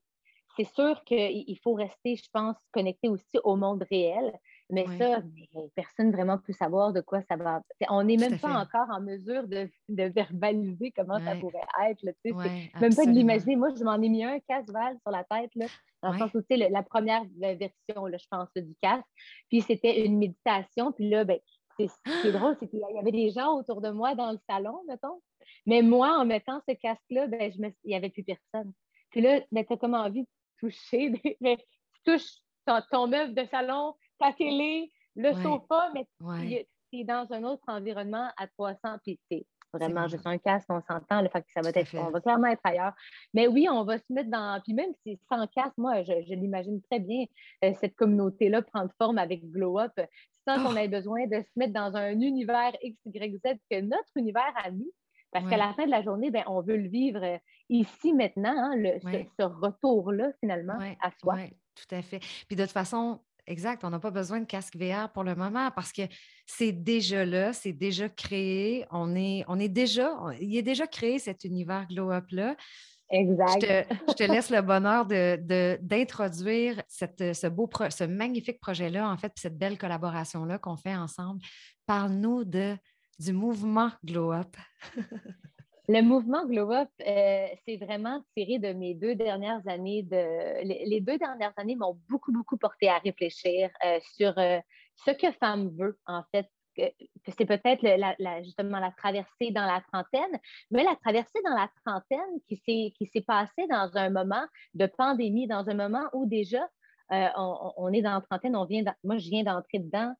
c'est sûr qu'il faut rester, je pense, connecté aussi au monde réel. Mais ça, personne vraiment peut savoir de quoi ça va. On n'est même pas encore en mesure de, verbaliser comment ça pourrait être. même pas de l'imaginer. Moi, je m'en ai mis un casse-val sur la tête, là, dans le sens où, la première version, là, je pense, du casque. Puis c'était une méditation. Puis là, ben, c'est drôle, c'est qu'il y avait des gens autour de moi dans le salon, mettons. Mais moi, en mettant ce casque-là, ben, il n'y avait plus personne. Puis là, ben, tu as comme envie de toucher. tu touches ton, ton meuble de salon, ta télé, le sofa, mais tu es dans un autre environnement à 300, puis vraiment juste un casque, on s'entend, le fait que ça va être, on va clairement être ailleurs. Mais oui, on va se mettre dans, puis même si sans casque, moi, je, l'imagine très bien, euh, cette communauté-là prendre forme avec Glow Up, sans qu'on oh! ait besoin de se mettre dans un univers X, Y, Z, que notre univers à nous, parce qu'à la fin de la journée, ben, on veut le vivre euh, ici, maintenant, hein, le, ce, retour-là, finalement, à soi. Oui, tout à fait. Puis de toute façon, Exact, on n'a pas besoin de casque VR pour le moment parce que c'est déjà là, c'est déjà créé. On est, on est déjà, il est déjà créé cet univers Glow Up-là. Exact. Je te, laisse le bonheur d'introduire de, ce, beau ce magnifique projet-là, en fait, cette belle collaboration-là qu'on fait ensemble. Parle-nous du mouvement Glow Up. Le mouvement Glow Up, euh, c'est vraiment tiré de mes deux dernières années. De... Les, deux dernières années m'ont beaucoup, beaucoup porté à réfléchir euh, sur euh, ce que femme veut, en fait. C'est peut-être justement la traversée dans la trentaine, mais la traversée dans la trentaine qui s'est, passée dans un moment de pandémie, dans un moment où déjà on, on, est dans la trentaine, on vient moi je viens d'entrer dedans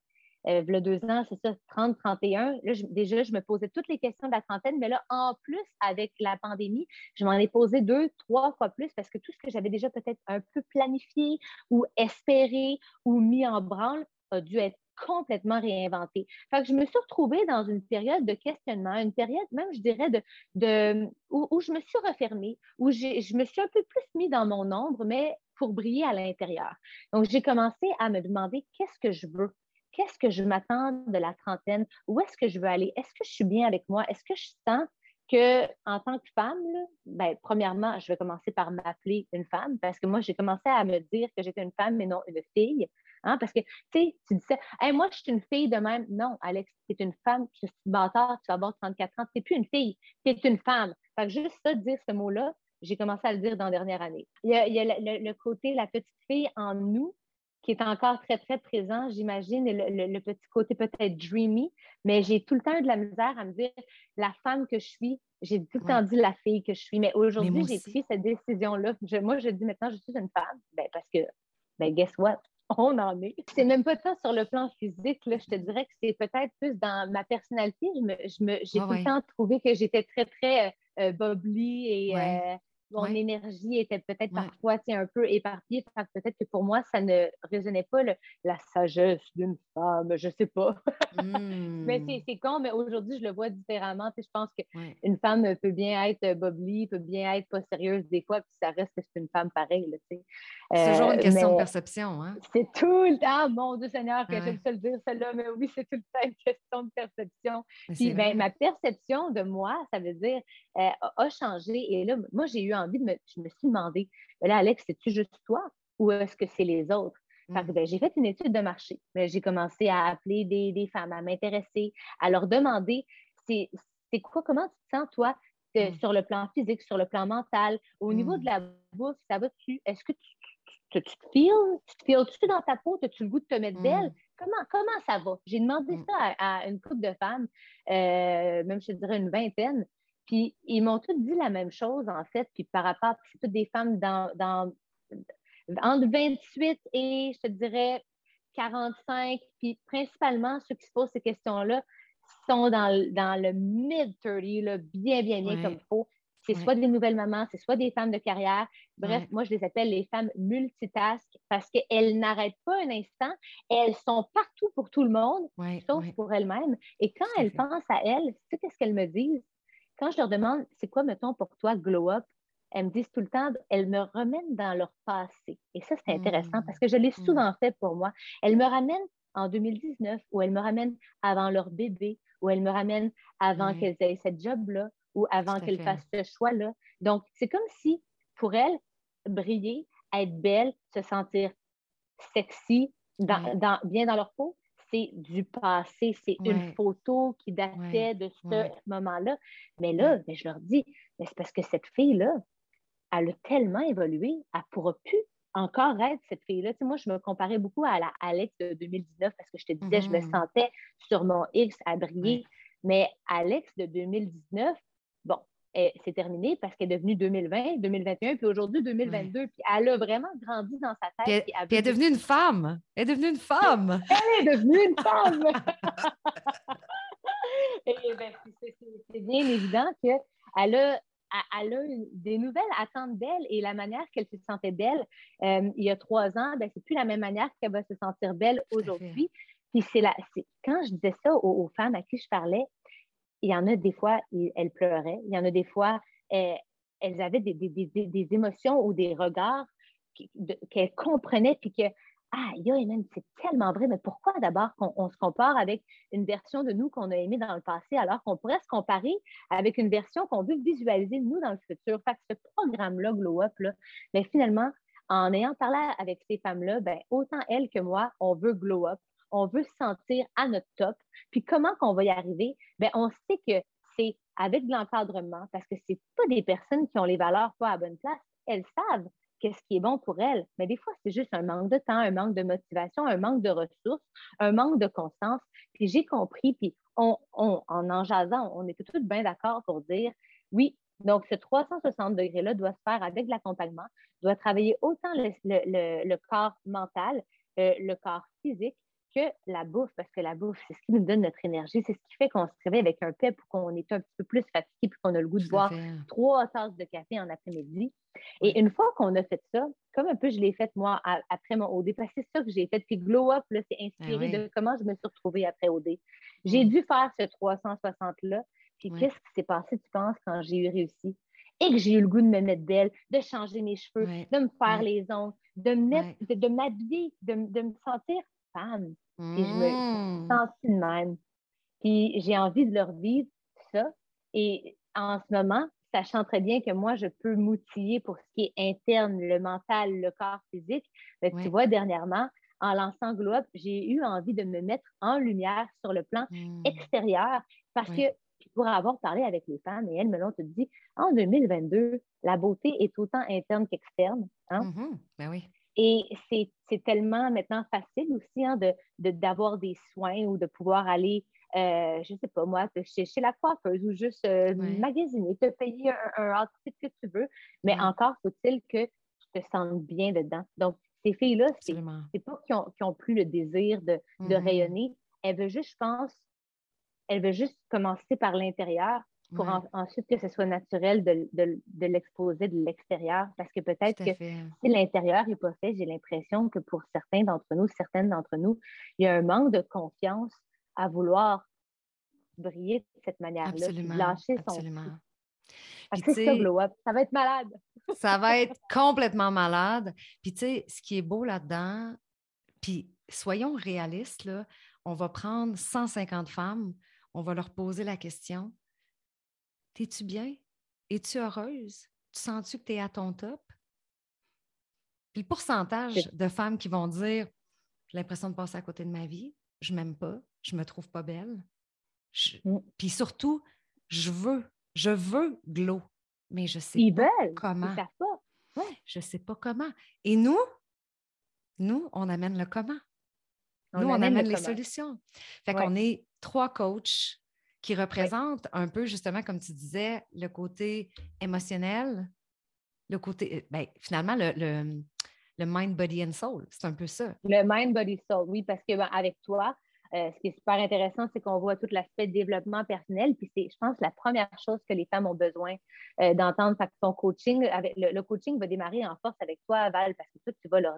euh, a deux ans, c'est ça, 30, 31. Là, déjà, je me posais toutes les questions de la trentaine, mais là, en plus, avec la pandémie, je m'en ai posé deux, trois fois plus parce que tout ce que j'avais déjà peut-être un peu planifié ou espéré ou mis en branle a dû être complètement réinventé. Fait que je me suis retrouvée dans une période de questionnement, une période même, je dirais, de, de où, où, je me suis refermée, où je me suis un peu plus mis dans mon ombre, mais pour briller à l'intérieur. Donc, j'ai commencé à me demander qu'est-ce que je veux? Qu'est-ce que je m'attends de la trentaine? Où est-ce que je veux aller? Est-ce que je suis bien avec moi? Est-ce que je sens que en tant que femme, ben, premièrement, je vais commencer par m'appeler une femme parce que moi, j'ai commencé à me dire que j'étais une femme mais non une fille. Hein, parce que, tu sais, tu disais, moi, je suis une fille de même. Non, Alex, tu es une femme, es bâtard, tu vas avoir 34 ans, tu n'es plus une fille, tu es une femme. Fait que juste ça, dire ce mot-là, j'ai commencé à le dire dans la dernière année. Il y a, le, côté, la petite fille en nous qui est encore très, très présent, j'imagine, le, petit côté peut-être dreamy, mais j'ai tout le temps eu de la misère à me dire la femme que je suis, j'ai tout le temps dit la fille que je suis, mais aujourd'hui, j'ai pris cette décision-là. moi, je dis maintenant, je suis une femme, ben, parce que, ben, guess what? On en est. C'est même pas tant sur le plan physique, là, je te dirais que c'est peut-être plus dans ma personnalité. Je me, j'ai tout le temps trouvé que j'étais très, très euh, bubbly et euh, mon énergie était peut-être parfois un peu éparpillée. Peut-être que pour moi, ça ne résonnait pas la sagesse d'une femme, je sais pas. mais hmm. c'est con, mais aujourd'hui, je le vois différemment. je pense qu'une femme peut bien être bobli, peut bien être pas sérieuse des fois, puis ça reste que c'est une femme pareille. c'est toujours une euh, question de perception. Hein? C'est tout le temps, mon Dieu Seigneur, que j'aime ça le dire, celle-là, mais oui, c'est tout le temps une question de perception. Puis ben, ma perception de moi, ça veut dire, euh, a changé. Et là, moi, j'ai eu envie de me, je me suis demandé, ben là, Alex, c'est-tu juste toi ou est-ce que c'est les autres? Mm. Ben, j'ai fait une étude de marché. Ben, j'ai commencé à appeler des, femmes, à m'intéresser, à leur demander c'est quoi, comment tu te sens, toi, mm. sur le plan physique, sur le plan mental, au niveau de mm. la bouffe, ça va-tu? Est-ce que tu, te files? Tu te tu dans ta peau? As-tu le goût de te mettre belle? Comment, comment ça va? J'ai demandé ça à, une couple de femmes, euh, même je dirais une vingtaine, puis ils m'ont toutes dit la même chose, en fait, puis par rapport, c'est toutes des femmes dans, dans entre 28 et, je te dirais, 45, puis principalement, ceux qui se posent ces questions-là sont dans, dans le mid-30, bien, bien, bien comme il faut. C'est soit des nouvelles mamans, c'est soit des femmes de carrière. Bref, moi, je les appelle les femmes multitask parce qu'elles n'arrêtent pas un instant. Elles sont partout pour tout le monde, sauf pour elles-mêmes. Et quand elles pensent à elles, tu sais qu'est-ce qu'elles me disent? Quand je leur demande, c'est quoi, mettons, pour toi, glow up? elles me disent tout le temps, elles me remènent dans leur passé. Et ça, c'est intéressant parce que je l'ai mmh. souvent fait pour moi. Elles me ramènent en 2019 ou elles me ramènent avant leur bébé ou elles me ramènent avant qu'elles aient cette job-là ou avant qu'elles fassent ce choix-là. Donc, c'est comme si, pour elles, briller, être belle, se sentir sexy, dans, bien dans leur peau, c'est du passé, c'est une photo qui datait de ce moment-là. Mais là, ben, je leur dis, c'est parce que cette fille-là, elle a tellement évolué, elle ne pourra plus encore être cette fille-là. moi, je me comparais beaucoup à la Alex de 2019 parce que je te disais, je me mm-hmm. sentais sur mon X à briller. Mais Alex de 2019, bon, c'est terminé parce qu'elle est devenue 2020, 2021, puis aujourd'hui 2022. Puis elle a vraiment grandi dans sa tête. Puis elle, est devenue une femme. Elle est devenue une femme. elle est devenue une femme. Et ben, c'est bien évident qu'elle a elle a des nouvelles attentes d'elle et la manière qu'elle se sentait belle euh, il y a trois ans, ben, c'est plus la même manière qu'elle va se sentir belle aujourd'hui. Puis c'est la, quand je disais ça aux, femmes à qui je parlais, il y en a des fois, elles pleuraient, il y en a des fois, elles, avaient des, émotions ou des regards qu'elles comprenaient, puis que ah, c'est tellement vrai, mais pourquoi d'abord qu'on se compare avec une version de nous qu'on a aimée dans le passé alors qu'on pourrait se comparer avec une version qu'on veut visualiser nous dans le futur? Fait que ce programme-là, Glow Up, là, mais finalement, en ayant parlé avec ces femmes-là, ben, autant elles que moi, on veut Glow Up, on veut se sentir à notre top. Puis comment qu'on va y arriver? Ben, on sait que c'est avec de l'encadrement parce que ce pas des personnes qui ont les valeurs pas à bonne place. Elles savent qu'est-ce qui est bon pour elle. Mais des fois, c'est juste un manque de temps, un manque de motivation, un manque de ressources, un manque de constance. Puis j'ai compris, puis on, en en jasant, on est tout bien d'accord pour dire oui, donc ce 360 degrés-là doit se faire avec l'accompagnement, doit travailler autant le, corps mental, euh, le corps physique, que la bouffe, parce que la bouffe, c'est ce qui nous donne notre énergie, c'est ce qui fait qu'on se réveille avec un pep ou qu'on est un petit peu plus fatigué puis qu'on a le goût de boire trois tasses de café en après-midi. Et une fois qu'on a fait ça, comme un peu je l'ai fait moi après mon OD, parce que c'est ça que j'ai fait, puis Glow Up, c'est ah inspiré de comment je me suis retrouvée après OD. J'ai dû faire ce 360-là, puis qu'est-ce qui s'est passé, tu penses, quand j'ai eu réussi? Et que j'ai eu le goût de me mettre belle, de changer mes cheveux, de me faire les ongles, de m'habiller, de, de me sentir femme. Et je me mmh. sens de même. Puis j'ai envie de leur vivre ça. Et en ce moment, sachant très bien que moi, je peux m'outiller pour ce qui est interne, le mental, le corps physique. Mais tu vois, dernièrement, en lançant Glow Up, j'ai eu envie de me mettre en lumière sur le plan mmh. extérieur parce que pour avoir parlé avec les femmes, et elles me l'ont dit, en 2022, la beauté est autant interne qu'externe. Hein? Mmh ben oui. Et c'est tellement maintenant facile aussi hein, d'avoir de, des soins ou de pouvoir aller, euh, je ne sais pas moi, chez, chez, la coiffeuse ou juste euh, magasiner, te payer un, outfit que tu veux, mais encore faut-il que tu te sentes bien dedans. Donc, ces filles-là, c'est pas qu'ils ont, ont, plus le désir de, de mm-hmm. rayonner, elles veulent juste, je pense, elles veulent juste commencer par l'intérieur pour ensuite que ce soit naturel de, l'exposer de l'extérieur. Parce que peut-être que si l'intérieur n'est pas fait, j'ai l'impression que pour certains d'entre nous, certaines d'entre nous, il y a un manque de confiance à vouloir briller de cette manière-là, lâcher son c'est ça, up. Ça va être malade. ça va être complètement malade. Puis, tu sais, ce qui est beau là-dedans, puis soyons réalistes, là, on va prendre 150 femmes, on va leur poser la question T'es-tu bien? Es-tu heureuse? Tu sens-tu que tu es à ton top? Puis le pourcentage de femmes qui vont dire J'ai l'impression de passer à côté de ma vie, je m'aime pas, je me trouve pas belle. Mm. Puis surtout, je veux, je veux glow, mais je sais pas comment. Je sais pas comment. Et nous, nous, on amène le comment. nous, on amène les solutions. Fait qu'on est trois coachs qui représentent un peu, justement, comme tu disais, le côté émotionnel, le côté, euh, ben, finalement, le, le, mind, body and soul. C'est un peu ça. Le mind, body, soul, oui, parce que ben, avec toi, euh, ce qui est super intéressant, c'est qu'on voit tout l'aspect développement personnel. Puis c'est, je pense, la première chose que les femmes ont besoin euh, d'entendre. Fait que ton coaching, avec, le, coaching va démarrer en force avec toi, Val, parce que toi, tu vas leur.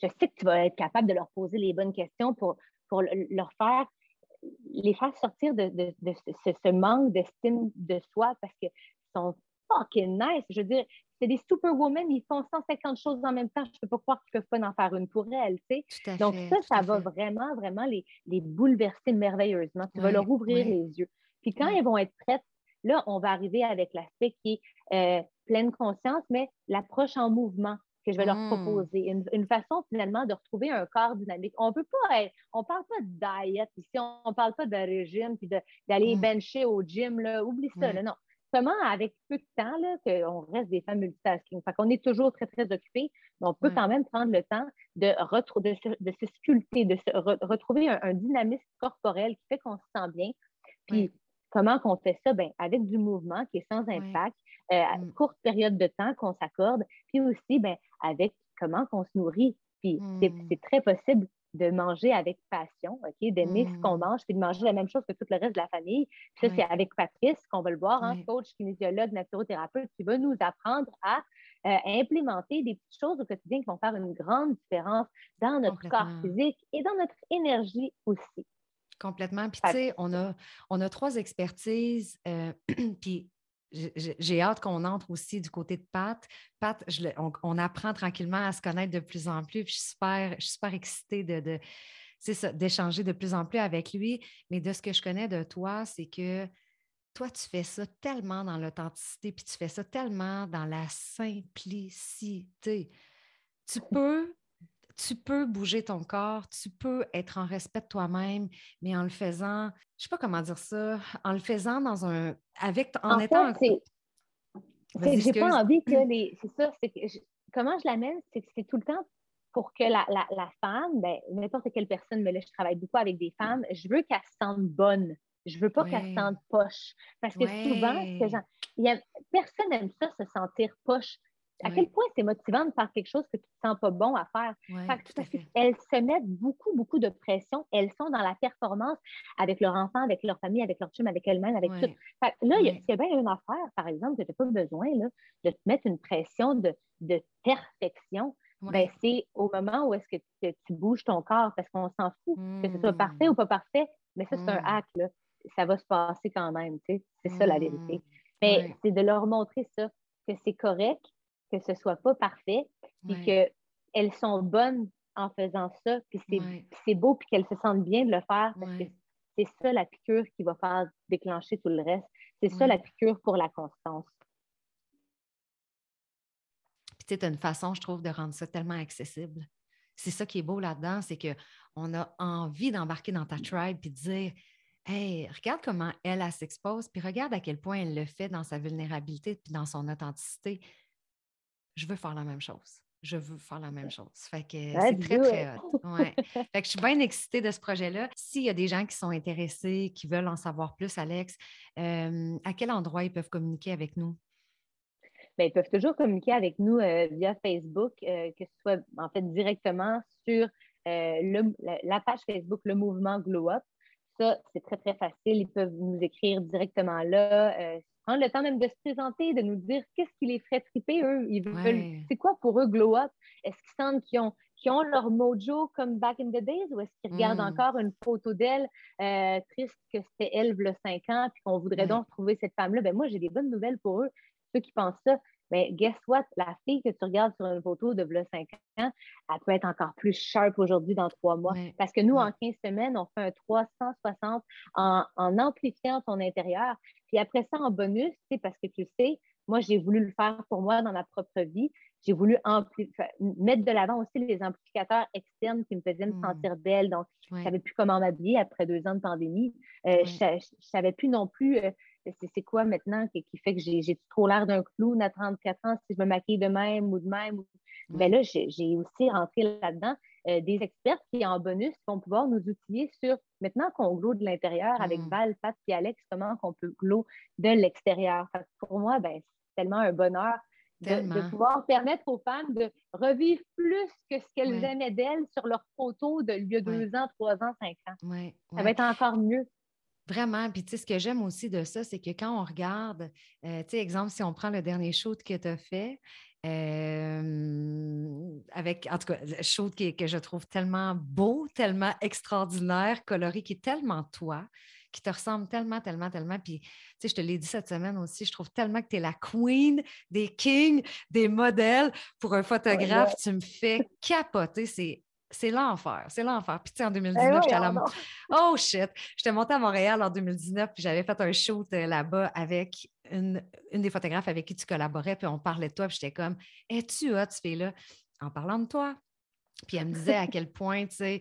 Je sais que tu vas être capable de leur poser les bonnes questions pour, pour leur faire les faire sortir de, ce, manque d'estime de soi parce qu'ils sont fucking nice. Je veux dire, c'est des superwomen, ils font 150 choses en même temps. Je ne peux pas croire qu'ils ne peuvent pas en faire une pour elles. Donc, ça, ça va vraiment, vraiment les, les, bouleverser merveilleusement. Tu vas leur ouvrir les yeux. Puis quand ils vont être prêtes, là, on va arriver avec l'aspect qui est euh, pleine conscience, mais l'approche en mouvement que je vais leur mmh. proposer. Une, façon finalement de retrouver un corps dynamique. On peut pas être, on parle pas de diet ici, on, ne parle pas de régime puis d'aller mmh. bencher au gym, là, oublie ça, là, non. Comment, avec peu de temps, là, qu'on reste des femmes multitasking. Fait qu'on est toujours très, très occupés, mais on peut quand même prendre le temps de, de, se, de se sculpter, de se retrouver un, dynamisme corporel qui fait qu'on se sent bien. Puis, comment qu'on fait ça? Ben, avec du mouvement qui est sans impact, euh, à mmh. courte période de temps qu'on s'accorde, puis aussi ben, avec comment qu'on se nourrit. Puis, c'est très possible de manger avec passion, OK? d'aimer ce qu'on mmh. mange, puis de manger la même chose que tout le reste de la famille. Puis ça, c'est avec Patrice qu'on va le voir, hein, coach kinésiologue, naturothérapeute, qui va nous apprendre à euh, implémenter des petites choses au quotidien qui vont faire une grande différence dans notre corps physique et dans notre énergie aussi. Complètement. Puis, tu sais, on a, on a trois expertises, euh, puis j'ai hâte qu'on entre aussi du côté de Pat. Pat, on, apprend tranquillement à se connaître de plus en plus. Je suis super, excitée d'échanger de plus en plus avec lui. Mais de ce que je connais de toi, c'est que toi, tu fais ça tellement dans l'authenticité, puis tu fais ça tellement dans la simplicité. Tu peux tu peux bouger ton corps, tu peux être en respect de toi-même, mais en le faisant, je ne sais pas comment dire ça, en le faisant dans un. avec en, étant. J'ai pas envie que les. C'est ça, c'est que comment je l'amène, c'est que c'est tout le temps pour que la, la, femme, ben, n'importe quelle personne, mais là, je travaille beaucoup avec des femmes, je veux qu'elle se sente bonne. Je veux pas qu'elle se sente poche. Parce que souvent, personne n'aime ça, se sentir poche à quel point c'est motivant de faire quelque chose que tu ne te sens pas bon à faire? elles se mettent beaucoup, beaucoup de pression. Elles sont dans la performance avec leur enfant, avec leur famille, avec leur chum, avec elles-mêmes, avec tout. là, il y, a bien une affaire, par exemple, que tu n'as pas besoin là, de te mettre une pression de, perfection. Ben, c'est au moment où est-ce que tu, bouges ton corps, parce qu'on s'en fout, que ce soit parfait ou pas parfait, mais ça, c'est un hack, là. ça va se passer quand même, c'est ça la vérité. Mais c'est de leur montrer ça, que c'est correct, que ce soit pas parfait, puis qu'elles sont bonnes en faisant ça, puis c'est beau, puis qu'elles se sentent bien de le faire, parce que c'est ça la piqûre qui va faire déclencher tout le reste. C'est ça la piqûre pour la constance. Puis tu sais, une façon, je trouve, de rendre ça tellement accessible. C'est ça qui est beau là-dedans, c'est qu'on a envie d'embarquer dans ta tribe puis de dire Hey, regarde comment elle, elle s'expose, puis regarde à quel point elle le fait dans sa vulnérabilité puis dans son authenticité je veux faire la même chose. Je veux faire la même chose. Fait que c'est très, très hot. Ouais. fait que je suis bien excitée de ce projet-là. S'il y a des gens qui sont intéressés, qui veulent en savoir plus, Alex, euh, à quel endroit ils peuvent communiquer avec nous? Bien, ils peuvent toujours communiquer avec nous euh, via Facebook, euh, que ce soit en fait directement sur la, page Facebook Le Mouvement Glow Up ça, c'est très, très facile. Ils peuvent nous écrire directement là. Euh, prendre le temps même de se présenter, de nous dire qu'est-ce qui les ferait triper, eux. Ils veulent, c'est quoi pour eux Glow Up? Est-ce qu'ils sentent qu'ils ont, ont leur mojo comme back in the days ou est-ce qu'ils regardent mm. encore une photo d'elle euh, triste que c'était elle, a cinq ans, puis qu'on voudrait donc retrouver cette femme-là? Ben moi, j'ai des bonnes nouvelles pour eux, ceux qui pensent ça. Mais guess what? La fille que tu regardes sur une photo de 5 ans, elle peut être encore plus sharp aujourd'hui dans trois mois. Parce que nous, en 15 semaines, on fait un 360 en, en amplifiant ton intérieur. Puis après ça, en bonus, parce que tu sais, moi, j'ai voulu le faire pour moi dans ma propre vie. J'ai voulu mettre de l'avant aussi les amplificateurs externes qui me faisaient me hmm. sentir belle. Donc, je ne savais plus comment m'habiller après deux ans de pandémie. Euh, je ne savais plus non plus euh, c'est quoi maintenant qui, fait que j'ai trop l'air d'un clown à 34 ans si je me maquille de même ou de même. Bien là, j'ai aussi rentré là-dedans euh, des experts qui, en bonus, vont pouvoir nous outiller sur maintenant qu'on glow de l'intérieur avec mm. Val, Pat et Alex, comment qu'on peut glow de l'extérieur. Pour moi, ben, c'est tellement un bonheur de, pouvoir permettre aux femmes de revivre plus que ce qu'elles aimaient d'elles sur leurs photos de lieu deux ans, trois ans, cinq ans. Ça va être encore mieux. Vraiment. Puis, tu sais, ce que j'aime aussi de ça, c'est que quand on regarde, euh, tu sais, exemple, si on prend le dernier shoot que tu as fait, euh, avec, en tout cas, shoot qui, que je trouve tellement beau, tellement extraordinaire, coloré, qui est tellement toi, qui te ressemble tellement, tellement, tellement. Puis, tu sais, je te l'ai dit cette semaine aussi, je trouve tellement que tu es la queen des kings, des modèles. Pour un photographe, tu me fais capoter. C'est c'est l'enfer, c'est l'enfer. Puis tu sais, en 2019, eh j'étais à la... Oh shit! J'étais montée à Montréal en 2019, puis j'avais fait un shoot euh, là-bas avec une, une, des photographes avec qui tu collaborais, puis on parlait de toi, puis j'étais comme, es-tu hot, ce fille-là? En parlant de toi, puis elle me disait à quel point, tu sais,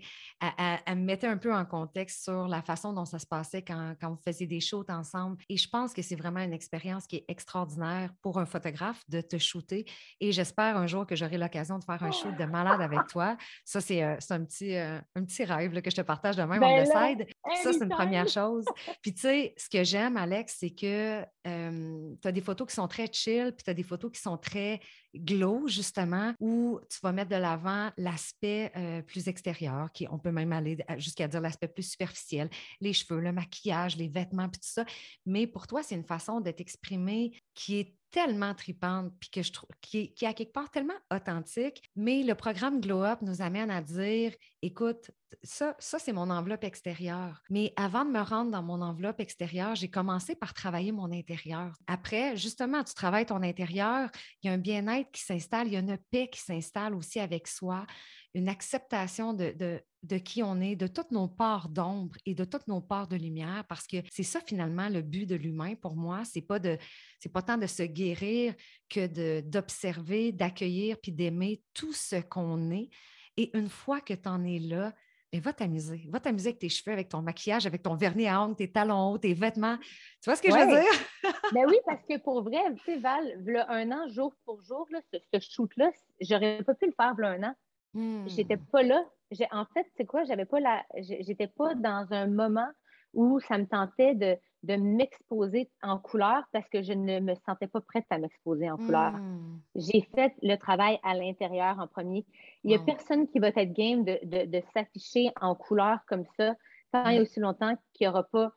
elle, me mettait un peu en contexte sur la façon dont ça se passait quand, quand vous faisiez des shoots ensemble. Et je pense que c'est vraiment une expérience qui est extraordinaire pour un photographe de te shooter. Et j'espère un jour que j'aurai l'occasion de faire un shoot de malade avec toi. Ça, c'est euh, un, petit, euh, un petit rêve que je te partage de même ben on side. Ça, c'est une première chose. Puis, tu sais, ce que j'aime, Alex, c'est que euh, tu as des photos qui sont très chill, puis tu as des photos qui sont très glow, justement, où tu vas mettre de l'avant l'aspect euh, plus extérieur, qui on peut même aller jusqu'à dire l'aspect plus superficiel, les cheveux, le maquillage, les vêtements, puis tout ça. Mais pour toi, c'est une façon de t'exprimer qui est tellement tripante, puis que je trouve qui, est à quelque part tellement authentique. Mais le programme Glow Up nous amène à dire écoute, ça, ça c'est mon enveloppe extérieure. Mais avant de me rendre dans mon enveloppe extérieure, j'ai commencé par travailler mon intérieur. Après, justement, tu travailles ton intérieur, il y a un bien-être qui s'installe, il y a une paix qui s'installe aussi avec soi une acceptation de, de, qui on est, de toutes nos parts d'ombre et de toutes nos parts de lumière, parce que c'est ça finalement le but de l'humain pour moi. C'est pas de, c'est pas tant de se guérir que d'observer, d'accueillir puis d'aimer tout ce qu'on est. Et une fois que tu en es là, mais va t'amuser. Va t'amuser avec tes cheveux, avec ton maquillage, avec ton vernis à ongles, tes talons hauts, tes vêtements. Tu vois ce que je veux dire? ben oui, parce que pour vrai, tu sais, Val, un an, jour pour jour, là, ce, ce shoot-là, j'aurais pas pu le faire un an. J'étais hmm. pas là. En fait, c'est quoi? J'avais pas la. J'étais pas dans un moment où ça me tentait de, de m'exposer en couleur parce que je ne me sentais pas prête à m'exposer en couleur. Hmm. J'ai fait le travail à l'intérieur en premier. Il n'y a personne qui va être game de, de, s'afficher en couleur comme ça tant il y a aussi longtemps qu'il n'y aura pas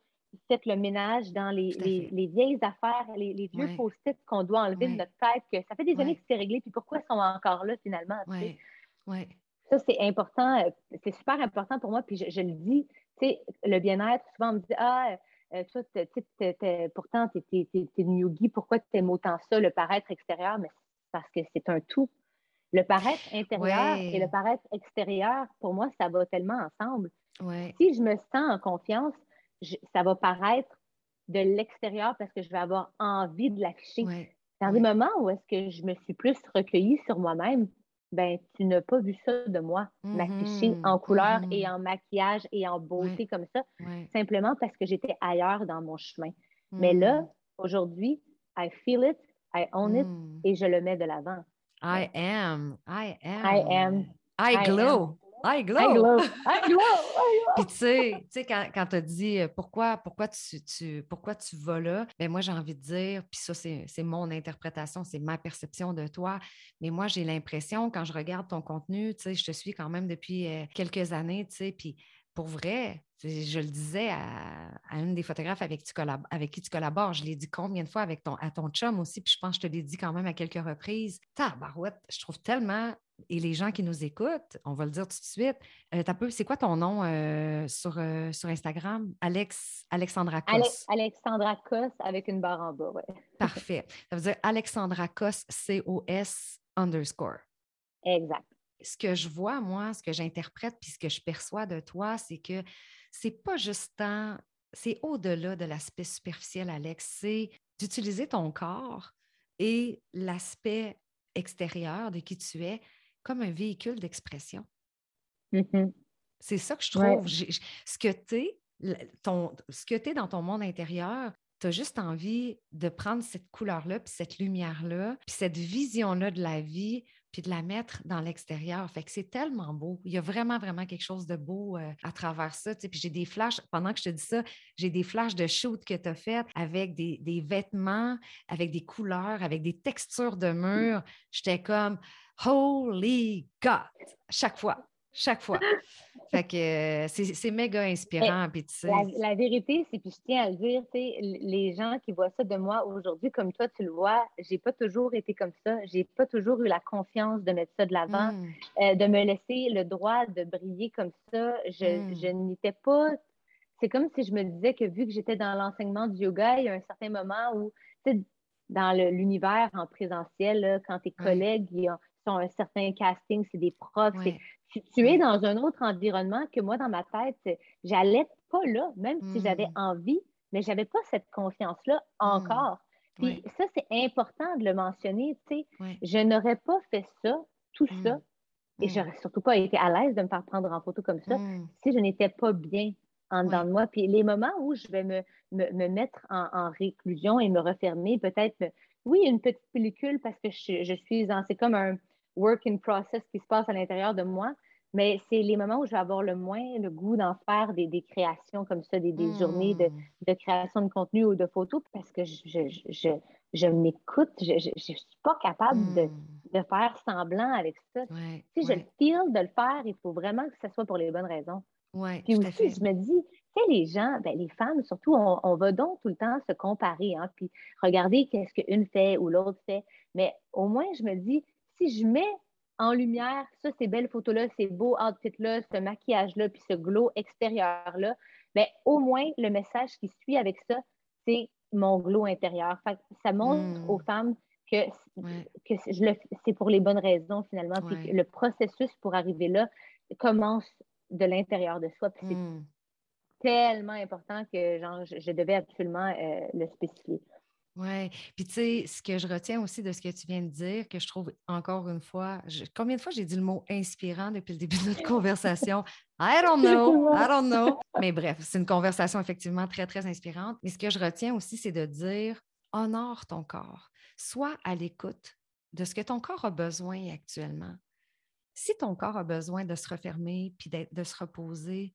fait le ménage dans les, les, vieilles affaires, les, les vieux post-it qu'on doit enlever de notre tête, que ça fait des années que c'est réglé, puis pourquoi ils sont encore là finalement? Ouais. Ça, c'est important, euh, c'est super important pour moi, puis je, le dis, tu sais, le bien-être, souvent on me dit, ah, euh, toi, pourtant, tu es, une yogi, pourquoi tu aimes autant ça, le paraître extérieur? Mais parce que c'est un tout. Le paraître intérieur et le paraître extérieur, pour moi, ça va tellement ensemble. Si je me sens en confiance, ça va paraître de l'extérieur parce que je vais avoir envie de l'afficher. Dans des moments où est-ce que je me suis plus recueillie sur moi-même, ben, tu n'as pas vu ça de moi, m'afficher mm-hmm. en couleur et mm-hmm. en maquillage et en beauté comme ça, simplement parce que j'étais ailleurs dans mon chemin. Mais là, mm. aujourd'hui, I feel it, I own it mm. et je le mets de l'avant. I am, I am. I am. I glow. I glow. I glow. I glow. Puis tu sais, quand, quand tu as dit euh, pourquoi, pourquoi, tu, tu, pourquoi tu vas là, ben moi j'ai envie de dire, puis ça c'est mon interprétation, c'est ma perception de toi, mais moi j'ai l'impression quand je regarde ton contenu, tu sais, je te suis quand même depuis euh, quelques années, tu sais, puis pour vrai, je le disais à, une des photographes avec, qui tu collabores, je l'ai dit combien de fois avec ton, à ton chum aussi, puis je pense que je te l'ai dit quand même à quelques reprises. Tabarouette, je trouve tellement, et les gens qui nous écoutent, on va le dire tout de suite, euh, c'est quoi ton nom euh, sur, euh, sur Instagram? Alex, Alexandra Cos. Alexandra Cos avec une barre en bas, oui. Parfait. Ça veut dire Alexandra Cos, C-O-S underscore. Exact ce que je vois, moi, ce que j'interprète, puis ce que je perçois de toi, c'est que c'est pas juste tant, c'est au-delà de l'aspect superficiel, Alex, c'est d'utiliser ton corps et l'aspect extérieur de qui tu es comme un véhicule d'expression. Mm-hmm. C'est ça que je trouve. Ce que tu es, ce que tu es dans ton monde intérieur, tu as juste envie de prendre cette couleur-là, puis cette lumière-là, puis cette vision-là de la vie puis de la mettre dans l'extérieur. Fait que c'est tellement beau. Il y a vraiment, vraiment quelque chose de beau euh, à travers ça. Puis j'ai des flashs, pendant que je te dis ça, j'ai des flashs de shoot que tu as fait avec des, des, vêtements, avec des couleurs, avec des textures de murs. J'étais comme Holy God! Chaque fois chaque fois. Fait que euh, c'est méga inspirant. Puis, la, vérité, c'est, puis je tiens à le dire, les gens qui voient ça de moi aujourd'hui, comme toi, tu le vois, j'ai pas toujours été comme ça. J'ai pas toujours eu la confiance de mettre ça de l'avant, mmh. euh, de me laisser le droit de briller comme ça. Je, mmh. je n'étais pas. C'est comme si je me disais que vu que j'étais dans l'enseignement du yoga, il y a un certain moment où, dans l'univers en présentiel, quand tes collègues ils sont un certain casting, c'est des profs, tu es dans un autre environnement que moi, dans ma tête, j'allais pas là, même si j'avais hmm. envie, mais j'avais pas cette confiance-là hmm. encore. Puis ça, c'est important de le mentionner, tu sais. Je n'aurais pas fait ça, tout hmm. ça, et j'aurais surtout pas été à l'aise de me faire prendre en photo comme ça si je n'étais pas bien en dedans de moi. Puis les moments où je vais me, me, mettre en, réclusion et me refermer, peut-être, oui, une petite pellicule parce que je, je suis en, c'est comme un, work in process qui se passe à l'intérieur de moi. Mais c'est les moments où je vais avoir le moins le goût d'en faire des, des, créations comme ça, des, des journées de, hmm. de, création de contenu ou de photos parce que je, je, je, je m'écoute, je ne suis pas capable de, hmm. de, faire semblant avec ça. si je le feel de le faire, il faut vraiment que ce soit pour les bonnes raisons. Ouais, puis aussi, je me dis, tu sais, les gens, ben, les femmes surtout, on, on, va donc tout le temps se comparer, hein, puis regarder qu'est-ce qu'une fait ou l'autre fait. Mais au moins, je me dis, si je mets en lumière, ça, ces belles photos-là, ces beaux outfits-là, ce maquillage-là, puis ce glow extérieur-là, bien, au moins, le message qui suit avec ça, c'est mon glow intérieur. ça montre hmm. aux femmes que, que c'est pour les bonnes raisons, finalement. Puis le processus pour arriver là commence de l'intérieur de soi. Puis c'est hmm. tellement important que genre, je, devais absolument euh, le spécifier. Oui. Puis, tu sais, ce que je retiens aussi de ce que tu viens de dire, que je trouve encore une fois, combien de fois j'ai dit le mot inspirant depuis le début de notre conversation? I don't know, I don't know. Mais bref, c'est une conversation effectivement très, très inspirante. Mais ce que je retiens aussi, c'est de dire honore ton corps. Sois à l'écoute de ce que ton corps a besoin actuellement. Si ton corps a besoin de se refermer puis de se reposer,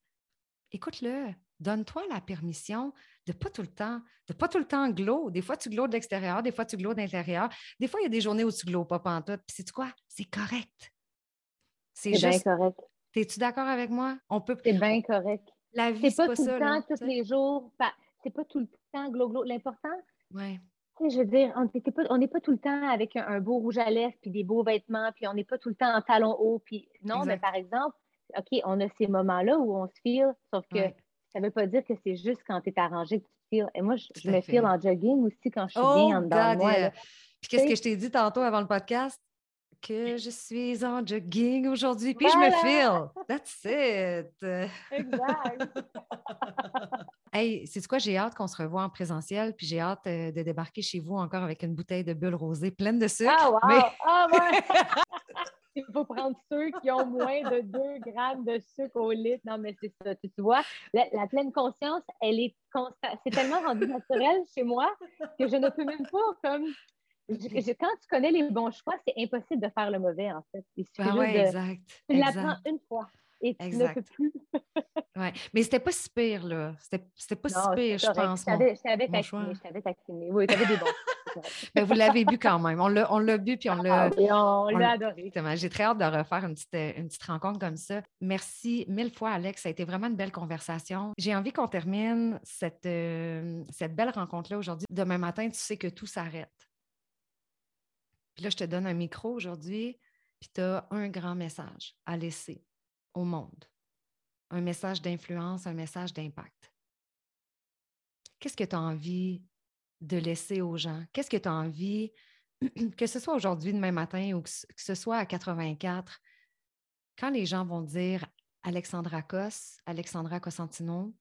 écoute-le. Donne-toi la permission de pas tout le temps, de pas tout le temps glow. Des fois, tu glows de l'extérieur, des fois, tu glows de l'intérieur. Des fois, il y a des journées où tu glows pas pantoute. Puis c'est quoi? C'est correct. C'est bien correct. Es-tu d'accord avec moi? On peut. C'est bien correct. La vie, c'est pas, tout le temps, tous les jours. C'est pas tout le temps glow glow. L'important, ouais. je veux dire, on n'est pas, tout le temps avec un, beau rouge à lèvres puis des beaux vêtements, puis on n'est pas tout le temps en talons hauts. Puis non, mais par exemple, OK, on a ces moments-là où on se file, sauf que ça ne veut pas dire que c'est juste quand tu es arrangé que tu te files. Et moi, je, me file en jogging aussi quand je suis bien en dedans de moi. Puis qu'est-ce que je t'ai dit tantôt avant le podcast? Que je suis en jogging aujourd'hui, puis je me file. That's it. Exact. hey, c'est quoi? J'ai hâte qu'on se revoie en présentiel, puis j'ai hâte euh, de débarquer chez vous encore avec une bouteille de bulle rosée pleine de sucre. Ah, wow! Ah, ouais! il faut prendre ceux qui ont moins de 2 grammes de sucre au litre. Non, mais c'est ça. Tu vois, la, pleine conscience, elle est C'est tellement rendu naturel chez moi que je ne peux même pas comme. quand tu connais les bons choix, c'est impossible de faire le mauvais, en fait. Ah ouais, exact. Tu l'apprends une fois et tu ne peux plus. oui, mais c'était pas si pire, là. C'était pas si pire, je pense. Je t'avais taquiné, je t'avais taquiné. Oui, tu avais des bons. Ben, vous l'avez bu quand même. On l'a bu, puis on l'a... Ah on, l'a adoré. J'ai très hâte de refaire une petite, une petite rencontre comme ça. Merci mille fois, Alex. Ça a été vraiment une belle conversation. J'ai envie qu'on termine cette, euh, cette belle rencontre-là aujourd'hui. Demain matin, tu sais que tout s'arrête. Puis là, je te donne un micro aujourd'hui, puis tu as un grand message à laisser au monde. Un message d'influence, un message d'impact. Qu'est-ce que tu as envie de laisser aux gens? Qu'est-ce que tu as envie, que ce soit aujourd'hui, demain matin, ou que ce soit à 84, quand les gens vont dire Alexandra Cos, Alexandra Cosentino,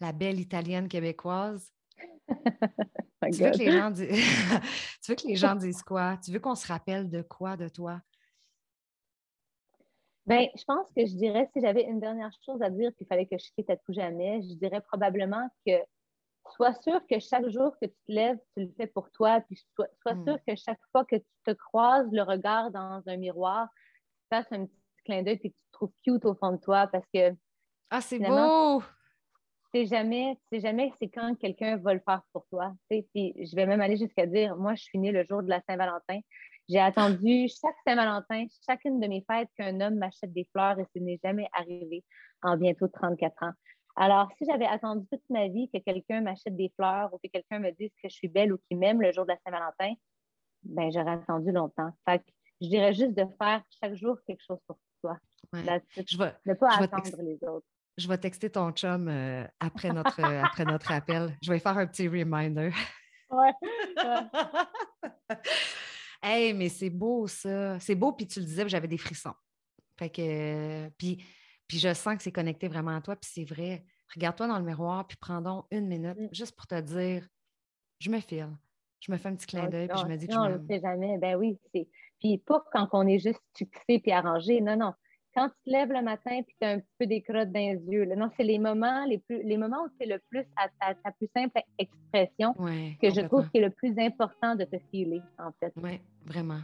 la belle italienne québécoise, tu, veux que les gens disent... tu veux que les gens disent quoi? Tu veux qu'on se rappelle de quoi de toi? Bien, je pense que je dirais, si j'avais une dernière chose à dire qu'il fallait que je quitte à tout jamais, je dirais probablement que sois sûr que chaque jour que tu te lèves, tu le fais pour toi, puis sois, hmm. sûr que chaque fois que tu te croises le regard dans un miroir, tu fasses un petit clin d'œil puis que tu te trouves cute au fond de toi parce que. Ah, c'est beau! Tu sais jamais, tu jamais c'est quand quelqu'un va le faire pour toi. Puis je vais même aller jusqu'à dire, moi, je suis née le jour de la Saint-Valentin. J'ai attendu chaque Saint-Valentin, chacune de mes fêtes, qu'un homme m'achète des fleurs et ce n'est jamais arrivé en bientôt 34 ans. Alors, si j'avais attendu toute ma vie que quelqu'un m'achète des fleurs ou que quelqu'un me dise que je suis belle ou qu'il m'aime le jour de la Saint-Valentin, ben j'aurais attendu longtemps. Fait je dirais juste de faire chaque jour quelque chose pour toi. je vais, ne pas attendre les autres. Je vais texter ton chum euh, après, notre, euh, après notre appel. Je vais faire un petit reminder. Ouais. hey, mais c'est beau ça. C'est beau, puis tu le disais, j'avais des frissons. Fait que, puis puis je sens que c'est connecté vraiment à toi, puis c'est vrai. Regarde-toi dans le miroir, puis prends donc une minute mm. juste pour te dire je me file. Je me fais un petit clin d'œil, puis je me dis que non, je Non, on ne sait jamais. Ben oui, c'est. Puis pas quand on est juste fixé puis arrangé. Non, non. Quand tu te lèves le matin puis tu as un petit peu des crottes dans les yeux, là. non, c'est les moments les plus les moments où c'est le plus à ta, plus simple expression que je trouve qui est le plus important de te filer, en fait. Oui, vraiment.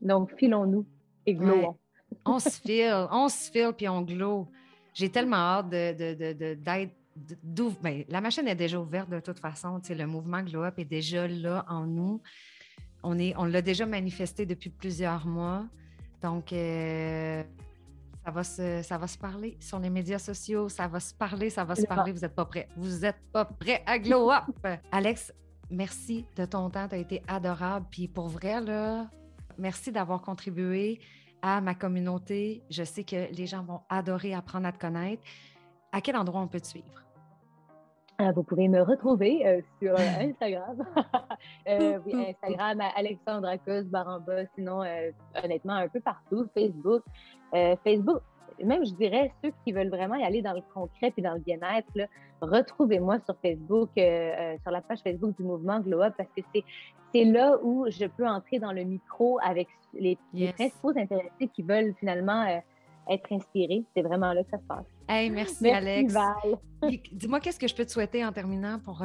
Donc, filons-nous et glowons on se file, on se file, puis on glow. J'ai tellement hâte d'être ben, la machine est déjà ouverte de toute façon. le mouvement Glow Up est déjà là en nous. On, est, on l'a déjà manifesté depuis plusieurs mois. Donc, euh, ça, va se, ça va se parler sur les médias sociaux. Ça va se parler, ça va se parler. Vous n'êtes pas prêts. Vous n'êtes pas prêts à Glow Up. Alex, merci de ton temps. Tu as été adorable. Puis pour vrai, là, merci d'avoir contribué à ma communauté. Je sais que les gens vont adorer apprendre à te connaître. À quel endroit on peut te suivre? Euh, vous pouvez me retrouver euh, sur euh, Instagram. oui, Instagram, Alexandra Cos Baramba, sinon, honnêtement, un peu partout. Facebook. Facebook, même, je dirais, ceux qui veulent vraiment y aller dans le concret et dans le bien-être, retrouvez-moi sur Facebook, euh, euh, sur la page Facebook du mouvement Glow Up, parce que c'est là où je peux entrer dans le micro avec les, principaux intéressés qui veulent finalement euh, être inspirés. C'est vraiment là que ça se passe. Hey, merci, Alex. Dis-moi, qu'est-ce que je peux te souhaiter en terminant pour,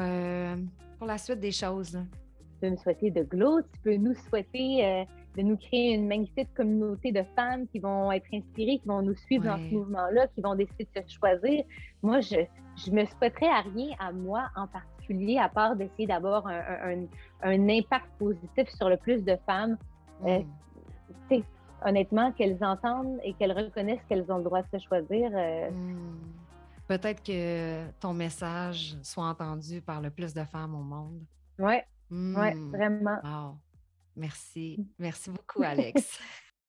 pour la suite des choses? Tu peux me souhaiter de glow, tu peux nous souhaiter de nous créer une magnifique communauté de femmes qui vont être inspirées, qui vont nous suivre dans ce mouvement-là, qui vont décider de se choisir. Moi, je, je me souhaiterais à rien à moi en particulier, à part d'essayer d'avoir un, un, impact positif sur le plus de femmes. Euh, mm. Honnêtement, qu'elles entendent et qu'elles reconnaissent qu'elles ont le droit de se choisir. Euh, mm. Peut-être que ton message soit entendu par le plus de femmes au monde. Oui, ouais, mm. vraiment. Merci. Merci beaucoup, Alex.